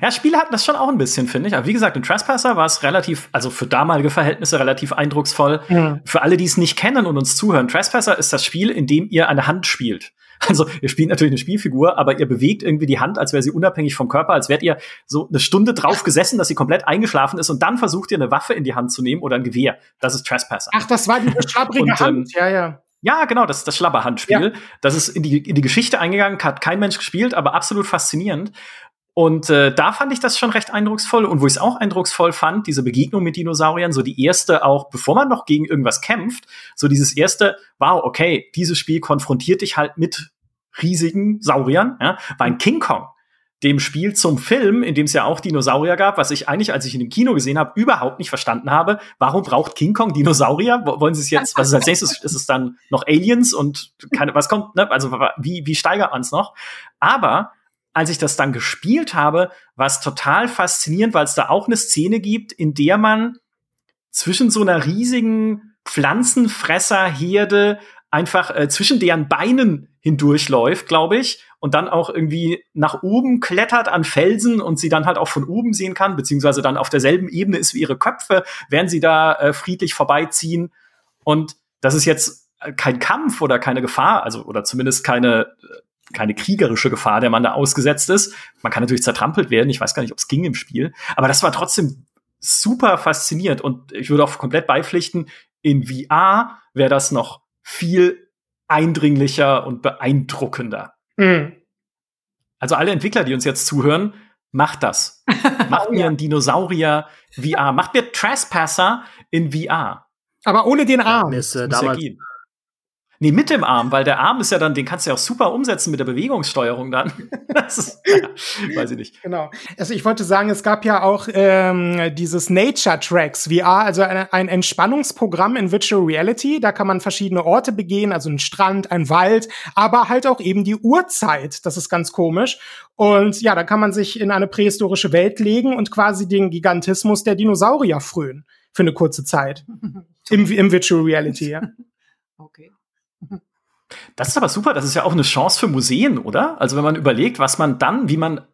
Ja, Spiele hatten das schon auch ein bisschen, finde ich. Aber wie gesagt, in Trespasser war es relativ, also für damalige Verhältnisse relativ eindrucksvoll. Mhm. Für alle, die es nicht kennen und uns zuhören, Trespasser ist das Spiel, in dem ihr eine Hand spielt. Also ihr spielt natürlich eine Spielfigur, aber ihr bewegt irgendwie die Hand, als wäre sie unabhängig vom Körper, als wärt ihr so eine Stunde drauf gesessen, dass sie komplett eingeschlafen ist und dann versucht ihr eine Waffe in die Hand zu nehmen oder ein Gewehr. Das ist Trespasser. Ach, das war die schlapprige Hand. Ähm, ja, ja. Ja, genau, das ist das Schlabberhandspiel. Ja. Das ist in die, in die Geschichte eingegangen, hat kein Mensch gespielt, aber absolut faszinierend. Und äh, da fand ich das schon recht eindrucksvoll. Und wo ich es auch eindrucksvoll fand, diese Begegnung mit Dinosauriern, so die erste auch, bevor man noch gegen irgendwas kämpft, so dieses erste, wow, okay, dieses Spiel konfrontiert dich halt mit riesigen Sauriern, ja, war ein King Kong dem Spiel zum Film, in dem es ja auch Dinosaurier gab, was ich eigentlich, als ich in dem Kino gesehen habe, überhaupt nicht verstanden habe. Warum braucht King Kong Dinosaurier? Wollen Sie es jetzt, was ist als nächstes? Ist es dann noch Aliens und keine, was kommt, ne? Also wie, wie steigert man es noch? Aber als ich das dann gespielt habe, war es total faszinierend, weil es da auch eine Szene gibt, in der man zwischen so einer riesigen Pflanzenfresserherde einfach äh, zwischen deren Beinen hindurchläuft, glaube ich, und dann auch irgendwie nach oben klettert an Felsen und sie dann halt auch von oben sehen kann, beziehungsweise dann auf derselben Ebene ist wie ihre Köpfe, während sie da äh, friedlich vorbeiziehen. Und das ist jetzt äh, kein Kampf oder keine Gefahr, also oder zumindest keine äh, keine kriegerische Gefahr, der man da ausgesetzt ist. Man kann natürlich zertrampelt werden. Ich weiß gar nicht, ob es ging im Spiel, aber das war trotzdem super faszinierend und ich würde auch komplett beipflichten, in VR wäre das noch viel eindringlicher und beeindruckender. Mhm. Also alle Entwickler, die uns jetzt zuhören, macht das. Macht oh, mir ja. einen Dinosaurier VR. Macht mir Trespasser in VR. Aber ohne den Arm. Ja, ist, äh, damals, ja Nee, mit dem Arm, weil der Arm ist ja dann, den kannst du ja auch super umsetzen mit der Bewegungssteuerung dann. das ist, ja, weiß ich nicht. Genau. Also ich wollte sagen, es gab ja auch ähm, dieses Nature Tracks VR, also ein, ein Entspannungsprogramm in Virtual Reality. Da kann man verschiedene Orte begehen, also ein Strand, ein Wald, aber halt auch eben die Uhrzeit. Das ist ganz komisch. Und ja, da kann man sich in eine prähistorische Welt legen und quasi den Gigantismus der Dinosaurier frönen für eine kurze Zeit. Im, Im Virtual Reality, ja. Okay. Das ist aber super, das ist ja auch eine Chance für Museen, oder? Also wenn man überlegt, was man dann, wie man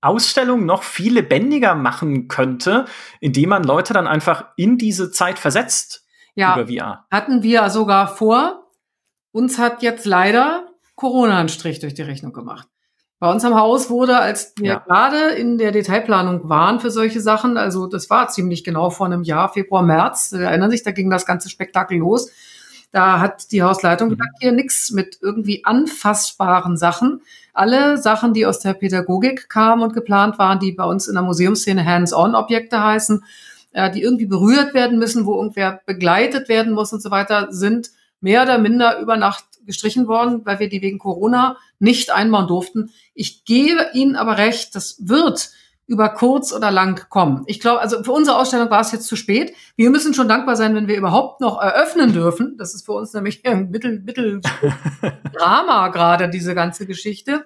Ausstellungen noch viel lebendiger machen könnte, indem man Leute dann einfach in diese Zeit versetzt ja, über VR. Hatten wir sogar vor. Uns hat jetzt leider Corona einen Strich durch die Rechnung gemacht. Bei uns am Haus wurde, als wir ja. gerade in der Detailplanung waren für solche Sachen, also das war ziemlich genau vor einem Jahr, Februar, März, Sie erinnern sich, da ging das ganze Spektakel los da hat die Hausleitung mhm. gesagt, hier nichts mit irgendwie anfassbaren Sachen. Alle Sachen, die aus der Pädagogik kamen und geplant waren, die bei uns in der Museumsszene Hands-on-Objekte heißen, äh, die irgendwie berührt werden müssen, wo irgendwer begleitet werden muss und so weiter, sind mehr oder minder über Nacht gestrichen worden, weil wir die wegen Corona nicht einbauen durften. Ich gebe Ihnen aber recht, das wird über kurz oder lang kommen. Ich glaube, also für unsere Ausstellung war es jetzt zu spät. Wir müssen schon dankbar sein, wenn wir überhaupt noch eröffnen dürfen. Das ist für uns nämlich ein Mittel, Mittel Drama gerade, diese ganze Geschichte.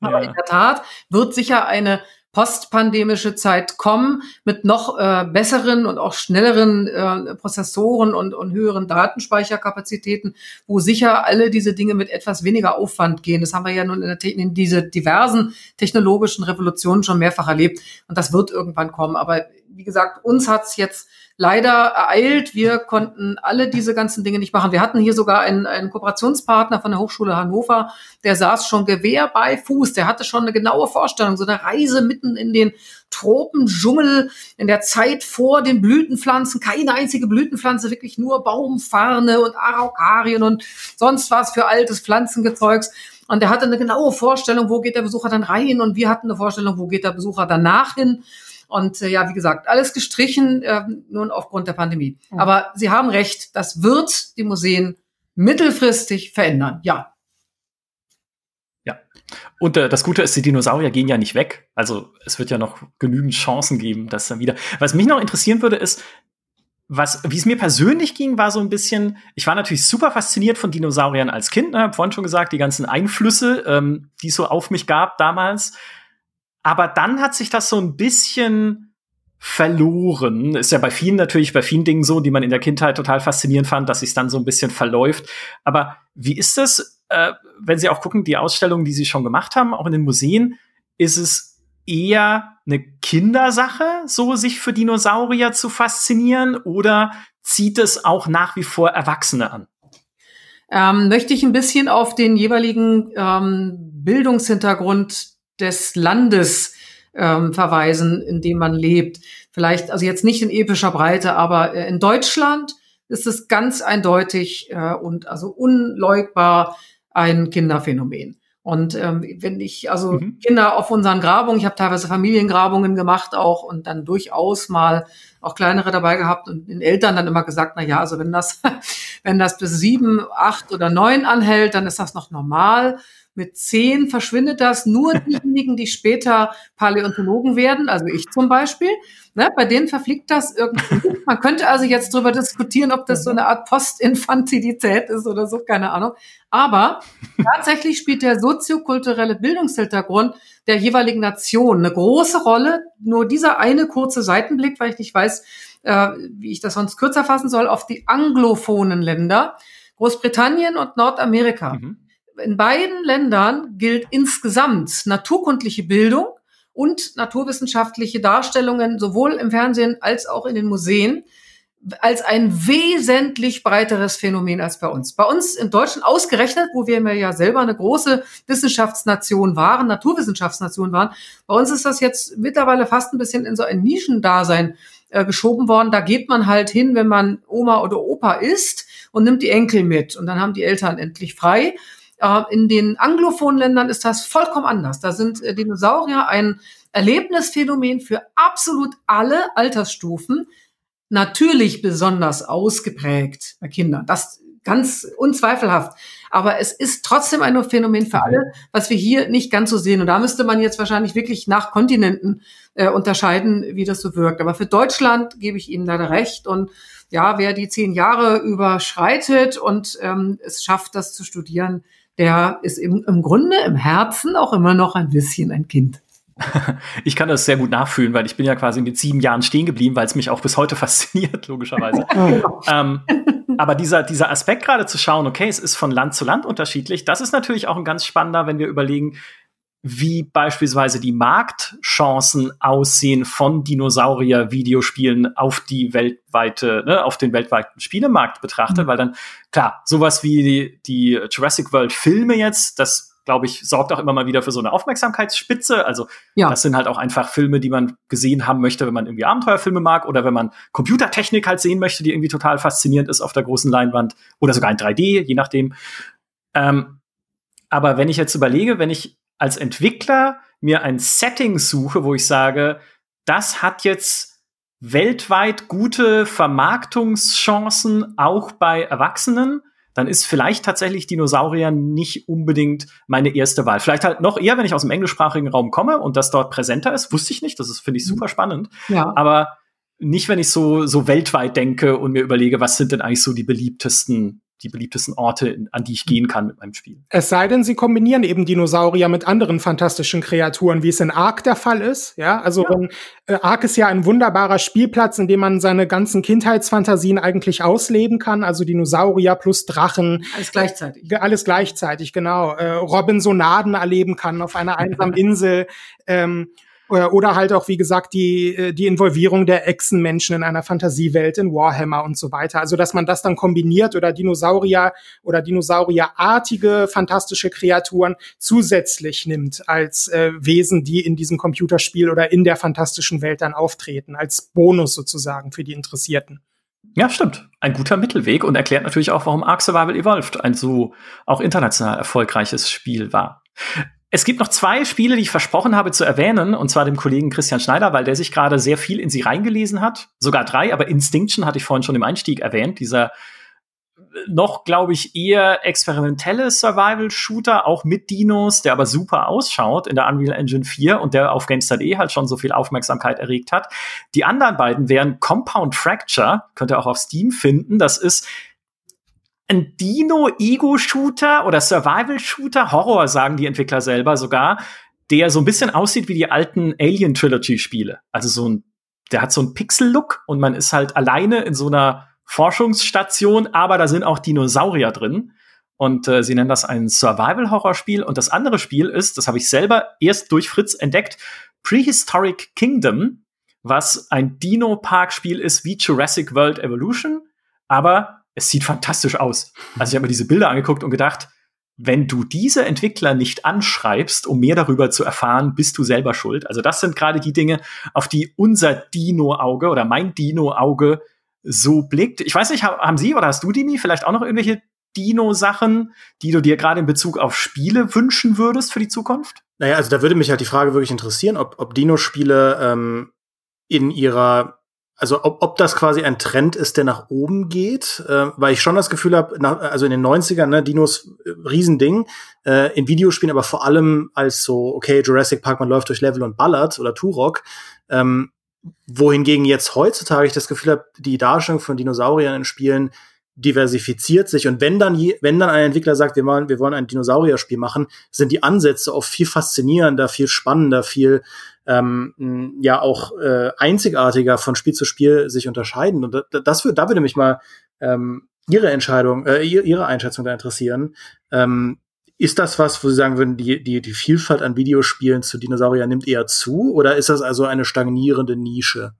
Aber ja. in der Tat wird sicher eine postpandemische Zeit kommen mit noch äh, besseren und auch schnelleren äh, Prozessoren und, und höheren Datenspeicherkapazitäten, wo sicher alle diese Dinge mit etwas weniger Aufwand gehen. Das haben wir ja nun in, der, in diese diversen technologischen Revolutionen schon mehrfach erlebt und das wird irgendwann kommen. Aber wie gesagt, uns hat's jetzt leider ereilt. Wir konnten alle diese ganzen Dinge nicht machen. Wir hatten hier sogar einen, einen Kooperationspartner von der Hochschule Hannover, der saß schon Gewehr bei Fuß. Der hatte schon eine genaue Vorstellung, so eine Reise mitten in den Tropendschungel, in der Zeit vor den Blütenpflanzen. Keine einzige Blütenpflanze, wirklich nur Baumfarne und Araukarien und sonst was für altes Pflanzengezeugs. Und er hatte eine genaue Vorstellung, wo geht der Besucher dann rein und wir hatten eine Vorstellung, wo geht der Besucher danach hin. Und äh, ja, wie gesagt, alles gestrichen, äh, nun aufgrund der Pandemie. Mhm. Aber Sie haben recht, das wird die Museen mittelfristig verändern. Ja. Ja. Und äh, das Gute ist, die Dinosaurier gehen ja nicht weg. Also es wird ja noch genügend Chancen geben, dass dann wieder. Was mich noch interessieren würde, ist, was, wie es mir persönlich ging, war so ein bisschen, ich war natürlich super fasziniert von Dinosauriern als Kind, ne, hab vorhin schon gesagt, die ganzen Einflüsse, ähm, die es so auf mich gab damals. Aber dann hat sich das so ein bisschen verloren. Ist ja bei vielen natürlich, bei vielen Dingen so, die man in der Kindheit total faszinierend fand, dass sich dann so ein bisschen verläuft. Aber wie ist das, äh, wenn Sie auch gucken, die Ausstellungen, die Sie schon gemacht haben, auch in den Museen, ist es eher eine Kindersache, so sich für Dinosaurier zu faszinieren, oder zieht es auch nach wie vor Erwachsene an? Ähm, möchte ich ein bisschen auf den jeweiligen ähm, Bildungshintergrund des Landes ähm, verweisen, in dem man lebt. Vielleicht, also jetzt nicht in epischer Breite, aber äh, in Deutschland ist es ganz eindeutig äh, und also unleugbar ein Kinderphänomen. Und ähm, wenn ich, also mhm. Kinder auf unseren Grabungen, ich habe teilweise Familiengrabungen gemacht auch und dann durchaus mal auch kleinere dabei gehabt und den Eltern dann immer gesagt, na ja, also wenn das, wenn das bis sieben, acht oder neun anhält, dann ist das noch normal. Mit zehn verschwindet das. Nur diejenigen, die später Paläontologen werden, also ich zum Beispiel, ne, bei denen verfliegt das irgendwie. Man könnte also jetzt darüber diskutieren, ob das so eine Art Postinfantilität ist oder so, keine Ahnung. Aber tatsächlich spielt der soziokulturelle Bildungshintergrund der jeweiligen Nation eine große Rolle. Nur dieser eine kurze Seitenblick, weil ich nicht weiß, äh, wie ich das sonst kürzer fassen soll, auf die anglophonen Länder, Großbritannien und Nordamerika. Mhm in beiden Ländern gilt insgesamt naturkundliche Bildung und naturwissenschaftliche Darstellungen sowohl im Fernsehen als auch in den Museen als ein wesentlich breiteres Phänomen als bei uns. Bei uns in Deutschland ausgerechnet, wo wir ja selber eine große Wissenschaftsnation waren, Naturwissenschaftsnation waren, bei uns ist das jetzt mittlerweile fast ein bisschen in so ein Nischendasein äh, geschoben worden. Da geht man halt hin, wenn man Oma oder Opa ist und nimmt die Enkel mit und dann haben die Eltern endlich frei. Äh, in den anglophonen Ländern ist das vollkommen anders. Da sind äh, Dinosaurier ein Erlebnisphänomen für absolut alle Altersstufen. Natürlich besonders ausgeprägt bei Kindern. Das ganz unzweifelhaft. Aber es ist trotzdem ein Phänomen für alle, was wir hier nicht ganz so sehen. Und da müsste man jetzt wahrscheinlich wirklich nach Kontinenten äh, unterscheiden, wie das so wirkt. Aber für Deutschland gebe ich Ihnen leider recht. Und ja, wer die zehn Jahre überschreitet und ähm, es schafft, das zu studieren, der ist im, im Grunde im Herzen auch immer noch ein bisschen ein Kind. Ich kann das sehr gut nachfühlen, weil ich bin ja quasi mit sieben Jahren stehen geblieben, weil es mich auch bis heute fasziniert, logischerweise. ähm, aber dieser, dieser Aspekt gerade zu schauen, okay, es ist von Land zu Land unterschiedlich, das ist natürlich auch ein ganz spannender, wenn wir überlegen, wie beispielsweise die Marktchancen aussehen von Dinosaurier-Videospielen auf die weltweite, ne, auf den weltweiten Spielemarkt betrachtet, mhm. weil dann, klar, sowas wie die, die Jurassic World Filme jetzt, das glaube ich, sorgt auch immer mal wieder für so eine Aufmerksamkeitsspitze. Also ja. das sind halt auch einfach Filme, die man gesehen haben möchte, wenn man irgendwie Abenteuerfilme mag oder wenn man Computertechnik halt sehen möchte, die irgendwie total faszinierend ist auf der großen Leinwand oder sogar in 3D, je nachdem. Ähm, aber wenn ich jetzt überlege, wenn ich als Entwickler mir ein Setting suche, wo ich sage, das hat jetzt weltweit gute Vermarktungschancen, auch bei Erwachsenen, dann ist vielleicht tatsächlich Dinosaurier nicht unbedingt meine erste Wahl. Vielleicht halt noch eher, wenn ich aus dem englischsprachigen Raum komme und das dort präsenter ist, wusste ich nicht. Das ist, finde ich, super spannend. Ja. Aber nicht, wenn ich so, so weltweit denke und mir überlege, was sind denn eigentlich so die beliebtesten die beliebtesten Orte, an die ich gehen kann mit meinem Spiel. Es sei denn, sie kombinieren eben Dinosaurier mit anderen fantastischen Kreaturen, wie es in Ark der Fall ist. Ja, also ja. Wenn, äh, Ark ist ja ein wunderbarer Spielplatz, in dem man seine ganzen Kindheitsfantasien eigentlich ausleben kann. Also Dinosaurier plus Drachen. Alles gleichzeitig. Alles gleichzeitig, genau. Äh, Robinsonaden erleben kann auf einer einsamen Insel. Ähm, äh, oder halt auch, wie gesagt, die, äh, die Involvierung der Echsenmenschen in einer Fantasiewelt in Warhammer und so weiter. Also, dass man das dann kombiniert oder Dinosaurier oder Dinosaurierartige fantastische Kreaturen zusätzlich nimmt als äh, Wesen, die in diesem Computerspiel oder in der fantastischen Welt dann auftreten, als Bonus sozusagen für die Interessierten. Ja, stimmt. Ein guter Mittelweg und erklärt natürlich auch, warum Ark Survival Evolved ein so auch international erfolgreiches Spiel war. Es gibt noch zwei Spiele, die ich versprochen habe zu erwähnen, und zwar dem Kollegen Christian Schneider, weil der sich gerade sehr viel in sie reingelesen hat. Sogar drei, aber Instinction hatte ich vorhin schon im Einstieg erwähnt. Dieser äh, noch, glaube ich, eher experimentelle Survival-Shooter, auch mit Dinos, der aber super ausschaut in der Unreal Engine 4 und der auf GameStart.de halt schon so viel Aufmerksamkeit erregt hat. Die anderen beiden wären Compound Fracture, könnt ihr auch auf Steam finden. Das ist ein Dino-Ego-Shooter oder Survival-Shooter, Horror sagen die Entwickler selber sogar, der so ein bisschen aussieht wie die alten Alien Trilogy-Spiele. Also so ein, der hat so einen Pixel-Look und man ist halt alleine in so einer Forschungsstation, aber da sind auch Dinosaurier drin. Und äh, sie nennen das ein Survival-Horror-Spiel. Und das andere Spiel ist, das habe ich selber erst durch Fritz entdeckt, Prehistoric Kingdom, was ein Dino-Park-Spiel ist wie Jurassic World Evolution, aber es sieht fantastisch aus. Also ich habe mir diese Bilder angeguckt und gedacht, wenn du diese Entwickler nicht anschreibst, um mehr darüber zu erfahren, bist du selber schuld. Also das sind gerade die Dinge, auf die unser Dino-Auge oder mein Dino-Auge so blickt. Ich weiß nicht, haben Sie oder hast du, Dimi, vielleicht auch noch irgendwelche Dino-Sachen, die du dir gerade in Bezug auf Spiele wünschen würdest für die Zukunft? Naja, also da würde mich halt die Frage wirklich interessieren, ob, ob Dino-Spiele ähm, in ihrer also ob, ob das quasi ein Trend ist, der nach oben geht, äh, weil ich schon das Gefühl habe, also in den 90ern, ne, Dinos äh, Riesending, äh, in Videospielen aber vor allem als so, okay, Jurassic Park, man läuft durch Level und ballert oder Turok, ähm, wohingegen jetzt heutzutage ich das Gefühl habe, die Darstellung von Dinosauriern in Spielen diversifiziert sich. Und wenn dann je, wenn dann ein Entwickler sagt, wir wollen wir wollen ein Dinosaurier-Spiel machen, sind die Ansätze auch viel faszinierender, viel spannender, viel ähm, ja auch äh, einzigartiger von Spiel zu Spiel sich unterscheiden. Und das würde, da würde mich mal ähm, Ihre Entscheidung, äh, Ihre Einschätzung da interessieren. Ähm, ist das was, wo Sie sagen würden, die, die, die Vielfalt an Videospielen zu Dinosauriern nimmt eher zu? Oder ist das also eine stagnierende Nische?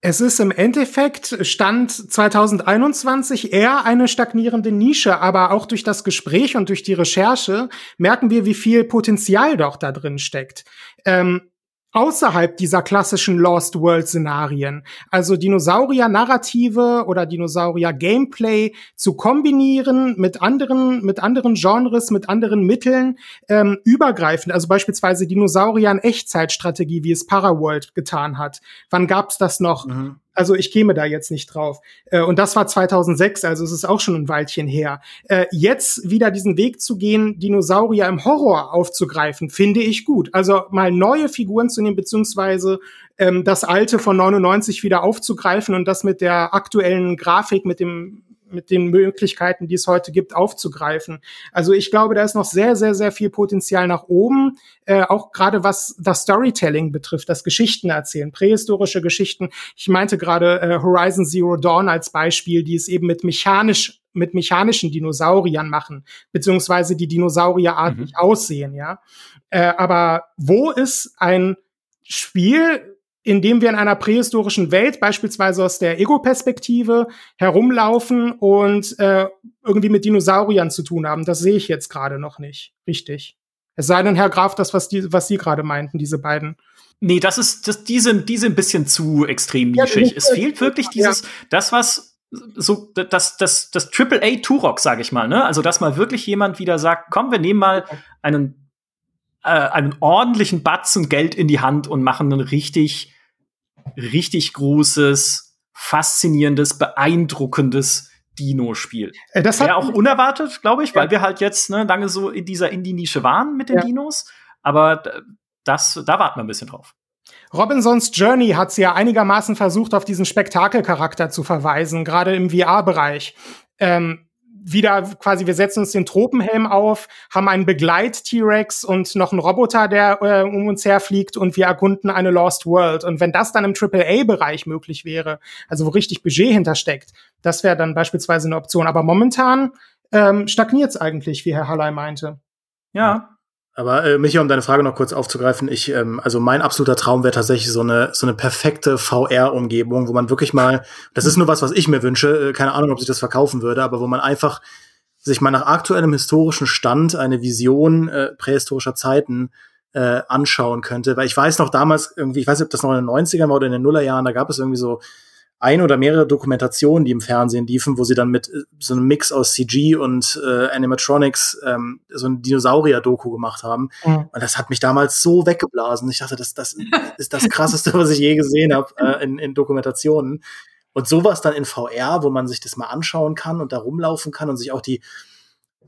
Es ist im Endeffekt Stand 2021 eher eine stagnierende Nische, aber auch durch das Gespräch und durch die Recherche merken wir, wie viel Potenzial doch da drin steckt. Ähm, außerhalb dieser klassischen Lost World Szenarien, also Dinosaurier-Narrative oder Dinosaurier-Gameplay zu kombinieren mit anderen, mit anderen Genres, mit anderen Mitteln, ähm, übergreifend, also beispielsweise Dinosaurier in Echtzeitstrategie, wie es Paraworld getan hat. Wann gab's das noch? Mhm. Also ich käme da jetzt nicht drauf. Äh, und das war 2006, also es ist auch schon ein Weilchen her. Äh, jetzt wieder diesen Weg zu gehen, Dinosaurier im Horror aufzugreifen, finde ich gut. Also mal neue Figuren zu nehmen, beziehungsweise ähm, das alte von 99 wieder aufzugreifen und das mit der aktuellen Grafik, mit dem mit den Möglichkeiten, die es heute gibt, aufzugreifen. Also ich glaube, da ist noch sehr, sehr, sehr viel Potenzial nach oben, äh, auch gerade was das Storytelling betrifft, das Geschichten erzählen, prähistorische Geschichten. Ich meinte gerade äh, Horizon Zero Dawn als Beispiel, die es eben mit mechanisch mit mechanischen Dinosauriern machen, beziehungsweise die dinosaurierartig mhm. aussehen, ja. Äh, aber wo ist ein Spiel, indem wir in einer prähistorischen Welt, beispielsweise aus der Ego-Perspektive, herumlaufen und äh, irgendwie mit Dinosauriern zu tun haben. Das sehe ich jetzt gerade noch nicht. Richtig. Es sei denn, Herr Graf, das, was, die, was Sie gerade meinten, diese beiden. Nee, das ist, das, die, sind, die sind ein bisschen zu extrem nischig. Ja, es fehlt wirklich dieses, ja. das, was so das das das Triple A Turok sage ich mal ne also dass mal wirklich jemand wieder sagt komm wir nehmen mal einen äh, einen ordentlichen Batzen Geld in die Hand und machen einen richtig richtig großes, faszinierendes, beeindruckendes Dino-Spiel. Äh, das wäre auch unerwartet, glaube ich, ja. weil wir halt jetzt ne, lange so in dieser Indie-Nische waren mit den ja. Dinos. Aber das, da warten wir ein bisschen drauf. Robinsons Journey hat sie ja einigermaßen versucht, auf diesen Spektakelcharakter zu verweisen, gerade im VR-Bereich. Ähm, wieder quasi, wir setzen uns den Tropenhelm auf, haben einen Begleit-T-Rex und noch einen Roboter, der äh, um uns herfliegt und wir erkunden eine Lost World. Und wenn das dann im AAA-Bereich möglich wäre, also wo richtig Budget hintersteckt, das wäre dann beispielsweise eine Option. Aber momentan ähm, stagniert es eigentlich, wie Herr Halley meinte. Ja, aber äh, Micha, um deine Frage noch kurz aufzugreifen, ich, ähm, also mein absoluter Traum wäre tatsächlich so eine so eine perfekte VR-Umgebung, wo man wirklich mal, das ist nur was, was ich mir wünsche, äh, keine Ahnung, ob sich das verkaufen würde, aber wo man einfach sich mal nach aktuellem historischen Stand eine Vision äh, prähistorischer Zeiten äh, anschauen könnte. Weil ich weiß noch damals irgendwie, ich weiß nicht, ob das noch in den 90ern war oder in den Nullerjahren, da gab es irgendwie so ein oder mehrere Dokumentationen, die im Fernsehen liefen, wo sie dann mit äh, so einem Mix aus CG und äh, Animatronics ähm, so ein Dinosaurier-Doku gemacht haben. Mhm. Und das hat mich damals so weggeblasen. Ich dachte, das, das ist das Krasseste, was ich je gesehen habe äh, in, in Dokumentationen. Und sowas dann in VR, wo man sich das mal anschauen kann und da rumlaufen kann und sich auch die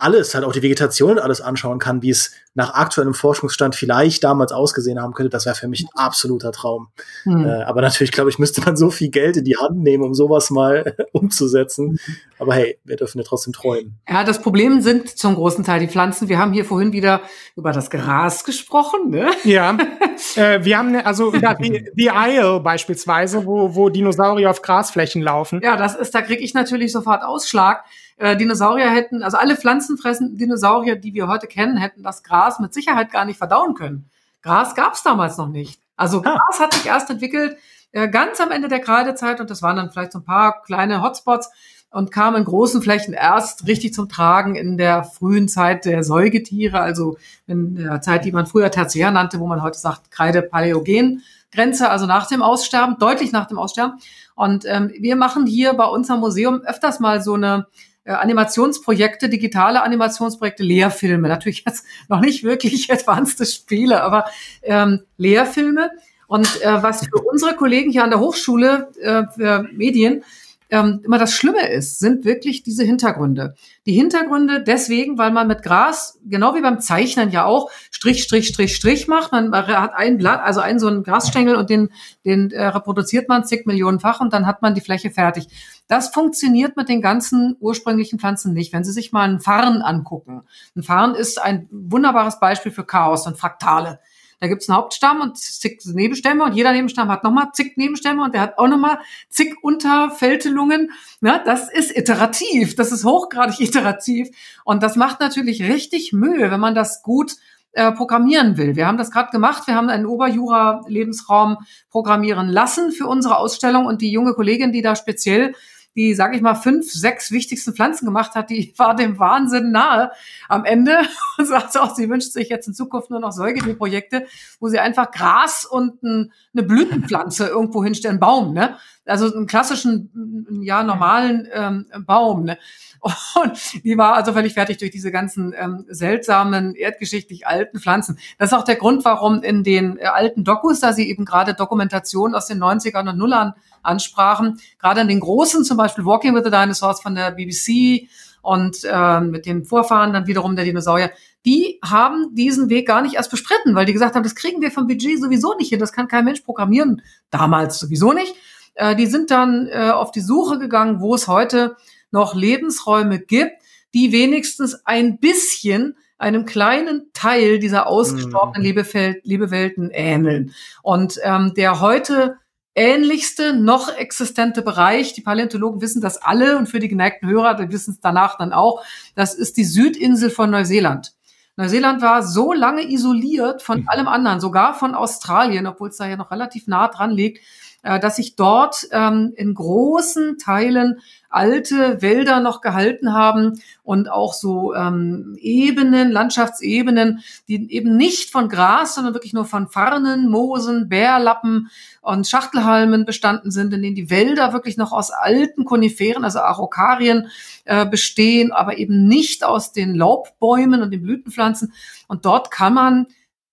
alles, halt auch die Vegetation und alles anschauen kann, wie es nach aktuellem Forschungsstand vielleicht damals ausgesehen haben könnte, das wäre für mich ein absoluter Traum. Mhm. Äh, aber natürlich, glaube ich, müsste man so viel Geld in die Hand nehmen, um sowas mal umzusetzen. Aber hey, wir dürfen ja trotzdem träumen. Ja, das Problem sind zum großen Teil die Pflanzen. Wir haben hier vorhin wieder über das Gras gesprochen, ne? Ja. äh, wir haben ne, also ja, die, die Isle beispielsweise, wo, wo Dinosaurier auf Grasflächen laufen. Ja, das ist, da kriege ich natürlich sofort Ausschlag äh, Dinosaurier hätten, also alle pflanzenfressenden Dinosaurier, die wir heute kennen, hätten das Gras mit Sicherheit gar nicht verdauen können. Gras gab es damals noch nicht. Also ah. Gras hat sich erst entwickelt äh, ganz am Ende der Kreidezeit und das waren dann vielleicht so ein paar kleine Hotspots und kam in großen Flächen erst richtig zum Tragen in der frühen Zeit der Säugetiere, also in der Zeit, die man früher Tertiär nannte, wo man heute sagt Kreide-Paläogen. Grenze, also nach dem Aussterben, deutlich nach dem Aussterben. Und ähm, wir machen hier bei unserem Museum öfters mal so eine Animationsprojekte, digitale Animationsprojekte, Lehrfilme. Natürlich jetzt noch nicht wirklich advanced Spiele, aber ähm, Lehrfilme. Und äh, was für unsere Kollegen hier an der Hochschule äh, für Medien ähm, immer das Schlimme ist, sind wirklich diese Hintergründe. Die Hintergründe deswegen, weil man mit Gras, genau wie beim Zeichnen ja auch, Strich, Strich, Strich, Strich macht. Man hat ein Blatt, also einen so einen Grasstängel und den, den äh, reproduziert man zig Millionenfach und dann hat man die Fläche fertig. Das funktioniert mit den ganzen ursprünglichen Pflanzen nicht. Wenn Sie sich mal einen Farn angucken. Ein Farn ist ein wunderbares Beispiel für Chaos und Fraktale. Da gibt's einen Hauptstamm und zig Nebenstämme und jeder Nebenstamm hat nochmal zig Nebenstämme und der hat auch nochmal zig Unterfältelungen. Ja, das ist iterativ, das ist hochgradig iterativ und das macht natürlich richtig Mühe, wenn man das gut äh, programmieren will. Wir haben das gerade gemacht. Wir haben einen Oberjura-Lebensraum programmieren lassen für unsere Ausstellung und die junge Kollegin, die da speziell die, sage ich mal, fünf, sechs wichtigsten Pflanzen gemacht hat, die war dem Wahnsinn nahe am Ende und sagt auch, sie wünscht sich jetzt in Zukunft nur noch Säugetierprojekte, wo sie einfach Gras und ein, eine Blütenpflanze irgendwo hinstellen, Baum, ne? Also einen klassischen, ja, normalen ähm, Baum, ne? Und die war also völlig fertig durch diese ganzen ähm, seltsamen, erdgeschichtlich alten Pflanzen. Das ist auch der Grund, warum in den äh, alten Dokus, da sie eben gerade Dokumentationen aus den 90ern und Nullern ansprachen. Gerade in den großen, zum Beispiel Walking with the Dinosaurs von der BBC und äh, mit den Vorfahren dann wiederum der Dinosaurier, die haben diesen Weg gar nicht erst bestritten, weil die gesagt haben, das kriegen wir vom Budget sowieso nicht hin, das kann kein Mensch programmieren, damals sowieso nicht. Äh, die sind dann äh, auf die Suche gegangen, wo es heute noch Lebensräume gibt, die wenigstens ein bisschen einem kleinen Teil dieser ausgestorbenen mhm. Lebewelten ähneln. Und ähm, der heute ähnlichste noch existente Bereich. Die Paläontologen wissen das alle und für die geneigten Hörer, die wissen es danach dann auch. Das ist die Südinsel von Neuseeland. Neuseeland war so lange isoliert von hm. allem anderen, sogar von Australien, obwohl es da ja noch relativ nah dran liegt, äh, dass sich dort ähm, in großen Teilen alte Wälder noch gehalten haben und auch so ähm, Ebenen, Landschaftsebenen, die eben nicht von Gras, sondern wirklich nur von Farnen, Moosen, Bärlappen und Schachtelhalmen bestanden sind, in denen die Wälder wirklich noch aus alten Koniferen, also Araukarien, äh, bestehen, aber eben nicht aus den Laubbäumen und den Blütenpflanzen. Und dort kann man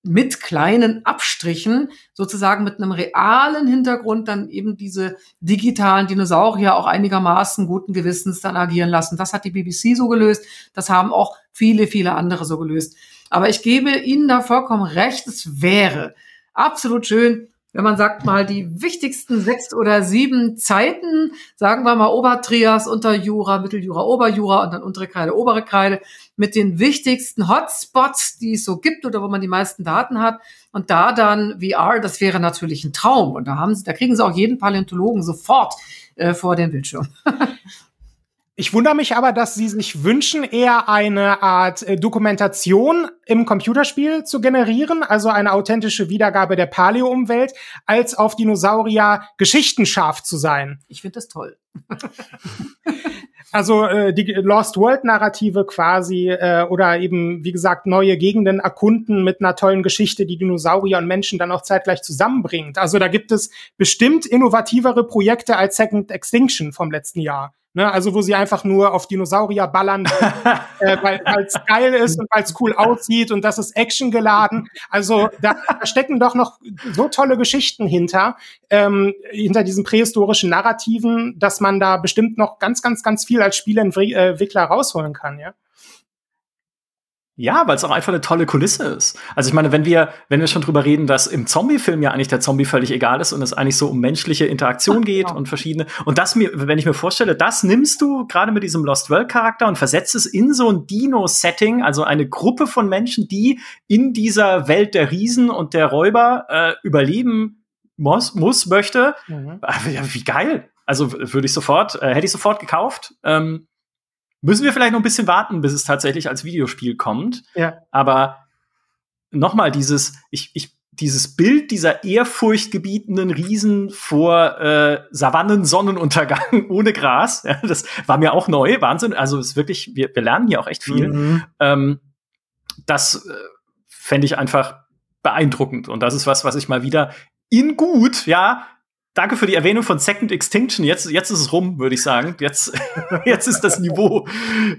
mit kleinen Abstrichen, sozusagen mit einem realen Hintergrund, dann eben diese digitalen Dinosaurier auch einigermaßen guten Gewissens dann agieren lassen. Das hat die BBC so gelöst. Das haben auch viele, viele andere so gelöst. Aber ich gebe Ihnen da vollkommen recht. Es wäre absolut schön, wenn man sagt mal die wichtigsten sechs oder sieben Zeiten, sagen wir mal Obertrias, Unterjura, Mitteljura, Oberjura und dann untere Kreide, obere Kreide, mit den wichtigsten Hotspots, die es so gibt oder wo man die meisten Daten hat. Und da dann VR, das wäre natürlich ein Traum. Und da haben sie, da kriegen sie auch jeden Paläontologen sofort äh, vor den Bildschirm. Ich wundere mich aber, dass Sie sich wünschen, eher eine Art äh, Dokumentation im Computerspiel zu generieren, also eine authentische Wiedergabe der Paleo-Umwelt, als auf Dinosaurier geschichtenscharf zu sein. Ich finde das toll. also äh, die Lost World-Narrative quasi äh, oder eben, wie gesagt, neue Gegenden erkunden mit einer tollen Geschichte, die Dinosaurier und Menschen dann auch zeitgleich zusammenbringt. Also da gibt es bestimmt innovativere Projekte als Second Extinction vom letzten Jahr. Ne, also wo sie einfach nur auf Dinosaurier ballern, äh, weil es geil ist und weil es cool aussieht und das ist Action geladen. Also da, da stecken doch noch so tolle Geschichten hinter, ähm, hinter diesen prähistorischen Narrativen, dass man da bestimmt noch ganz, ganz, ganz viel als Spieleentwickler rausholen kann, ja. Ja, weil es auch einfach eine tolle Kulisse ist. Also ich meine, wenn wir, wenn wir schon drüber reden, dass im Zombie-Film ja eigentlich der Zombie völlig egal ist und es eigentlich so um menschliche Interaktion geht und verschiedene. Und das mir, wenn ich mir vorstelle, das nimmst du gerade mit diesem Lost World-Charakter und versetzt es in so ein Dino-Setting, also eine Gruppe von Menschen, die in dieser Welt der Riesen und der Räuber äh, überleben muss, muss möchte. Mhm. Wie geil! Also würde ich sofort, äh, hätte ich sofort gekauft. Ähm, Müssen wir vielleicht noch ein bisschen warten, bis es tatsächlich als Videospiel kommt. Ja. Aber nochmal dieses, ich, ich, dieses Bild dieser ehrfurchtgebietenden Riesen vor äh, Savannen-Sonnenuntergang ohne Gras, ja, das war mir auch neu, Wahnsinn. Also es ist wirklich, wir, wir lernen hier auch echt viel. Mhm. Ähm, das äh, fände ich einfach beeindruckend. Und das ist was, was ich mal wieder in gut, ja, danke für die Erwähnung von Second Extinction. Jetzt, jetzt ist es rum, würde ich sagen. Jetzt, jetzt ist das Niveau,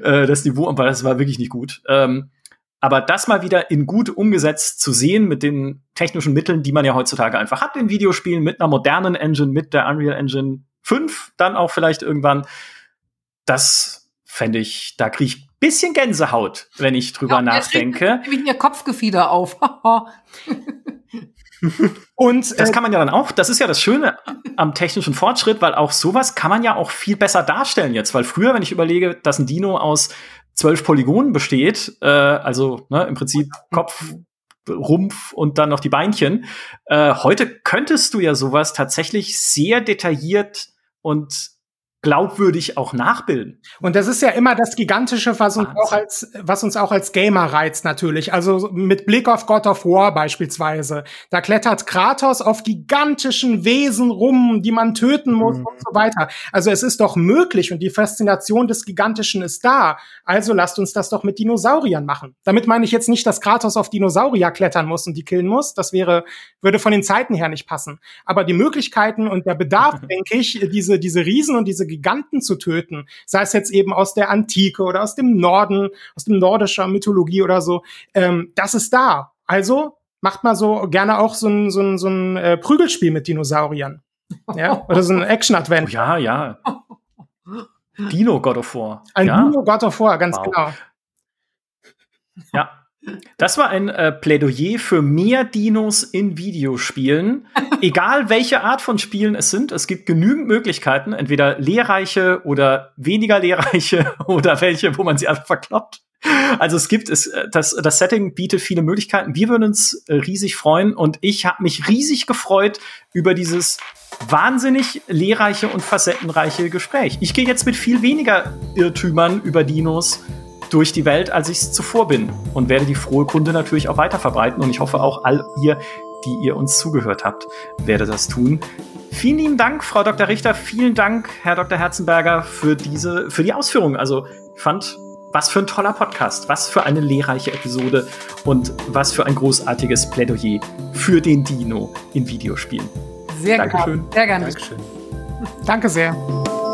äh, das Niveau, aber das war wirklich nicht gut. Ähm, aber das mal wieder in gut umgesetzt zu sehen mit den technischen Mitteln, die man ja heutzutage einfach hat in Videospielen, mit einer modernen Engine, mit der Unreal Engine 5, dann auch vielleicht irgendwann. Das fände ich, da kriege ich bisschen Gänsehaut, wenn ich drüber ja, nachdenke. Wie ihr Kopfgefieder auf. Und das äh, kann man ja dann auch, das ist ja das Schöne am technischen Fortschritt, weil auch sowas kann man ja auch viel besser darstellen jetzt. Weil früher, wenn ich überlege, dass ein Dino aus zwölf Polygonen besteht, äh, also ne, im Prinzip Kopf, Rumpf und dann noch die Beinchen, äh, heute könntest du ja sowas tatsächlich sehr detailliert und glaubwürdig auch nachbilden. Und das ist ja immer das Gigantische, was uns, auch als, was uns auch als Gamer reizt natürlich. Also mit Blick auf God of War beispielsweise. Da klettert Kratos auf gigantischen Wesen rum, die man töten muss mhm. und so weiter. Also es ist doch möglich und die Faszination des Gigantischen ist da. Also lasst uns das doch mit Dinosauriern machen. Damit meine ich jetzt nicht, dass Kratos auf Dinosaurier klettern muss und die killen muss. Das wäre, würde von den Zeiten her nicht passen. Aber die Möglichkeiten und der Bedarf, denke ich, diese, diese Riesen und diese Giganten zu töten, sei es jetzt eben aus der Antike oder aus dem Norden, aus dem nordischer Mythologie oder so, ähm, das ist da. Also macht mal so gerne auch so ein, so ein, so ein äh, Prügelspiel mit Dinosauriern. Ja? Oder so ein Action-Adventure. Oh, ja, ja. Dino God of War. Ein ja? Dino God of War, ganz wow. genau. Ja. Das war ein äh, Plädoyer für mehr Dinos in Videospielen. Egal welche Art von Spielen es sind, es gibt genügend Möglichkeiten, entweder lehrreiche oder weniger lehrreiche oder welche, wo man sie einfach verkloppt. Also es gibt es, äh, das, das Setting bietet viele Möglichkeiten. Wir würden uns äh, riesig freuen und ich habe mich riesig gefreut über dieses wahnsinnig lehrreiche und facettenreiche Gespräch. Ich gehe jetzt mit viel weniger Irrtümern über Dinos durch die Welt, als ich es zuvor bin. Und werde die frohe Kunde natürlich auch weiter verbreiten. Und ich hoffe auch all ihr, die ihr uns zugehört habt, werde das tun. Vielen lieben Dank, Frau Dr. Richter. Vielen Dank, Herr Dr. Herzenberger, für diese, für die Ausführungen. Also, ich fand, was für ein toller Podcast, was für eine lehrreiche Episode und was für ein großartiges Plädoyer für den Dino in Videospielen. Sehr gerne. Sehr gerne. Dankeschön. Danke sehr.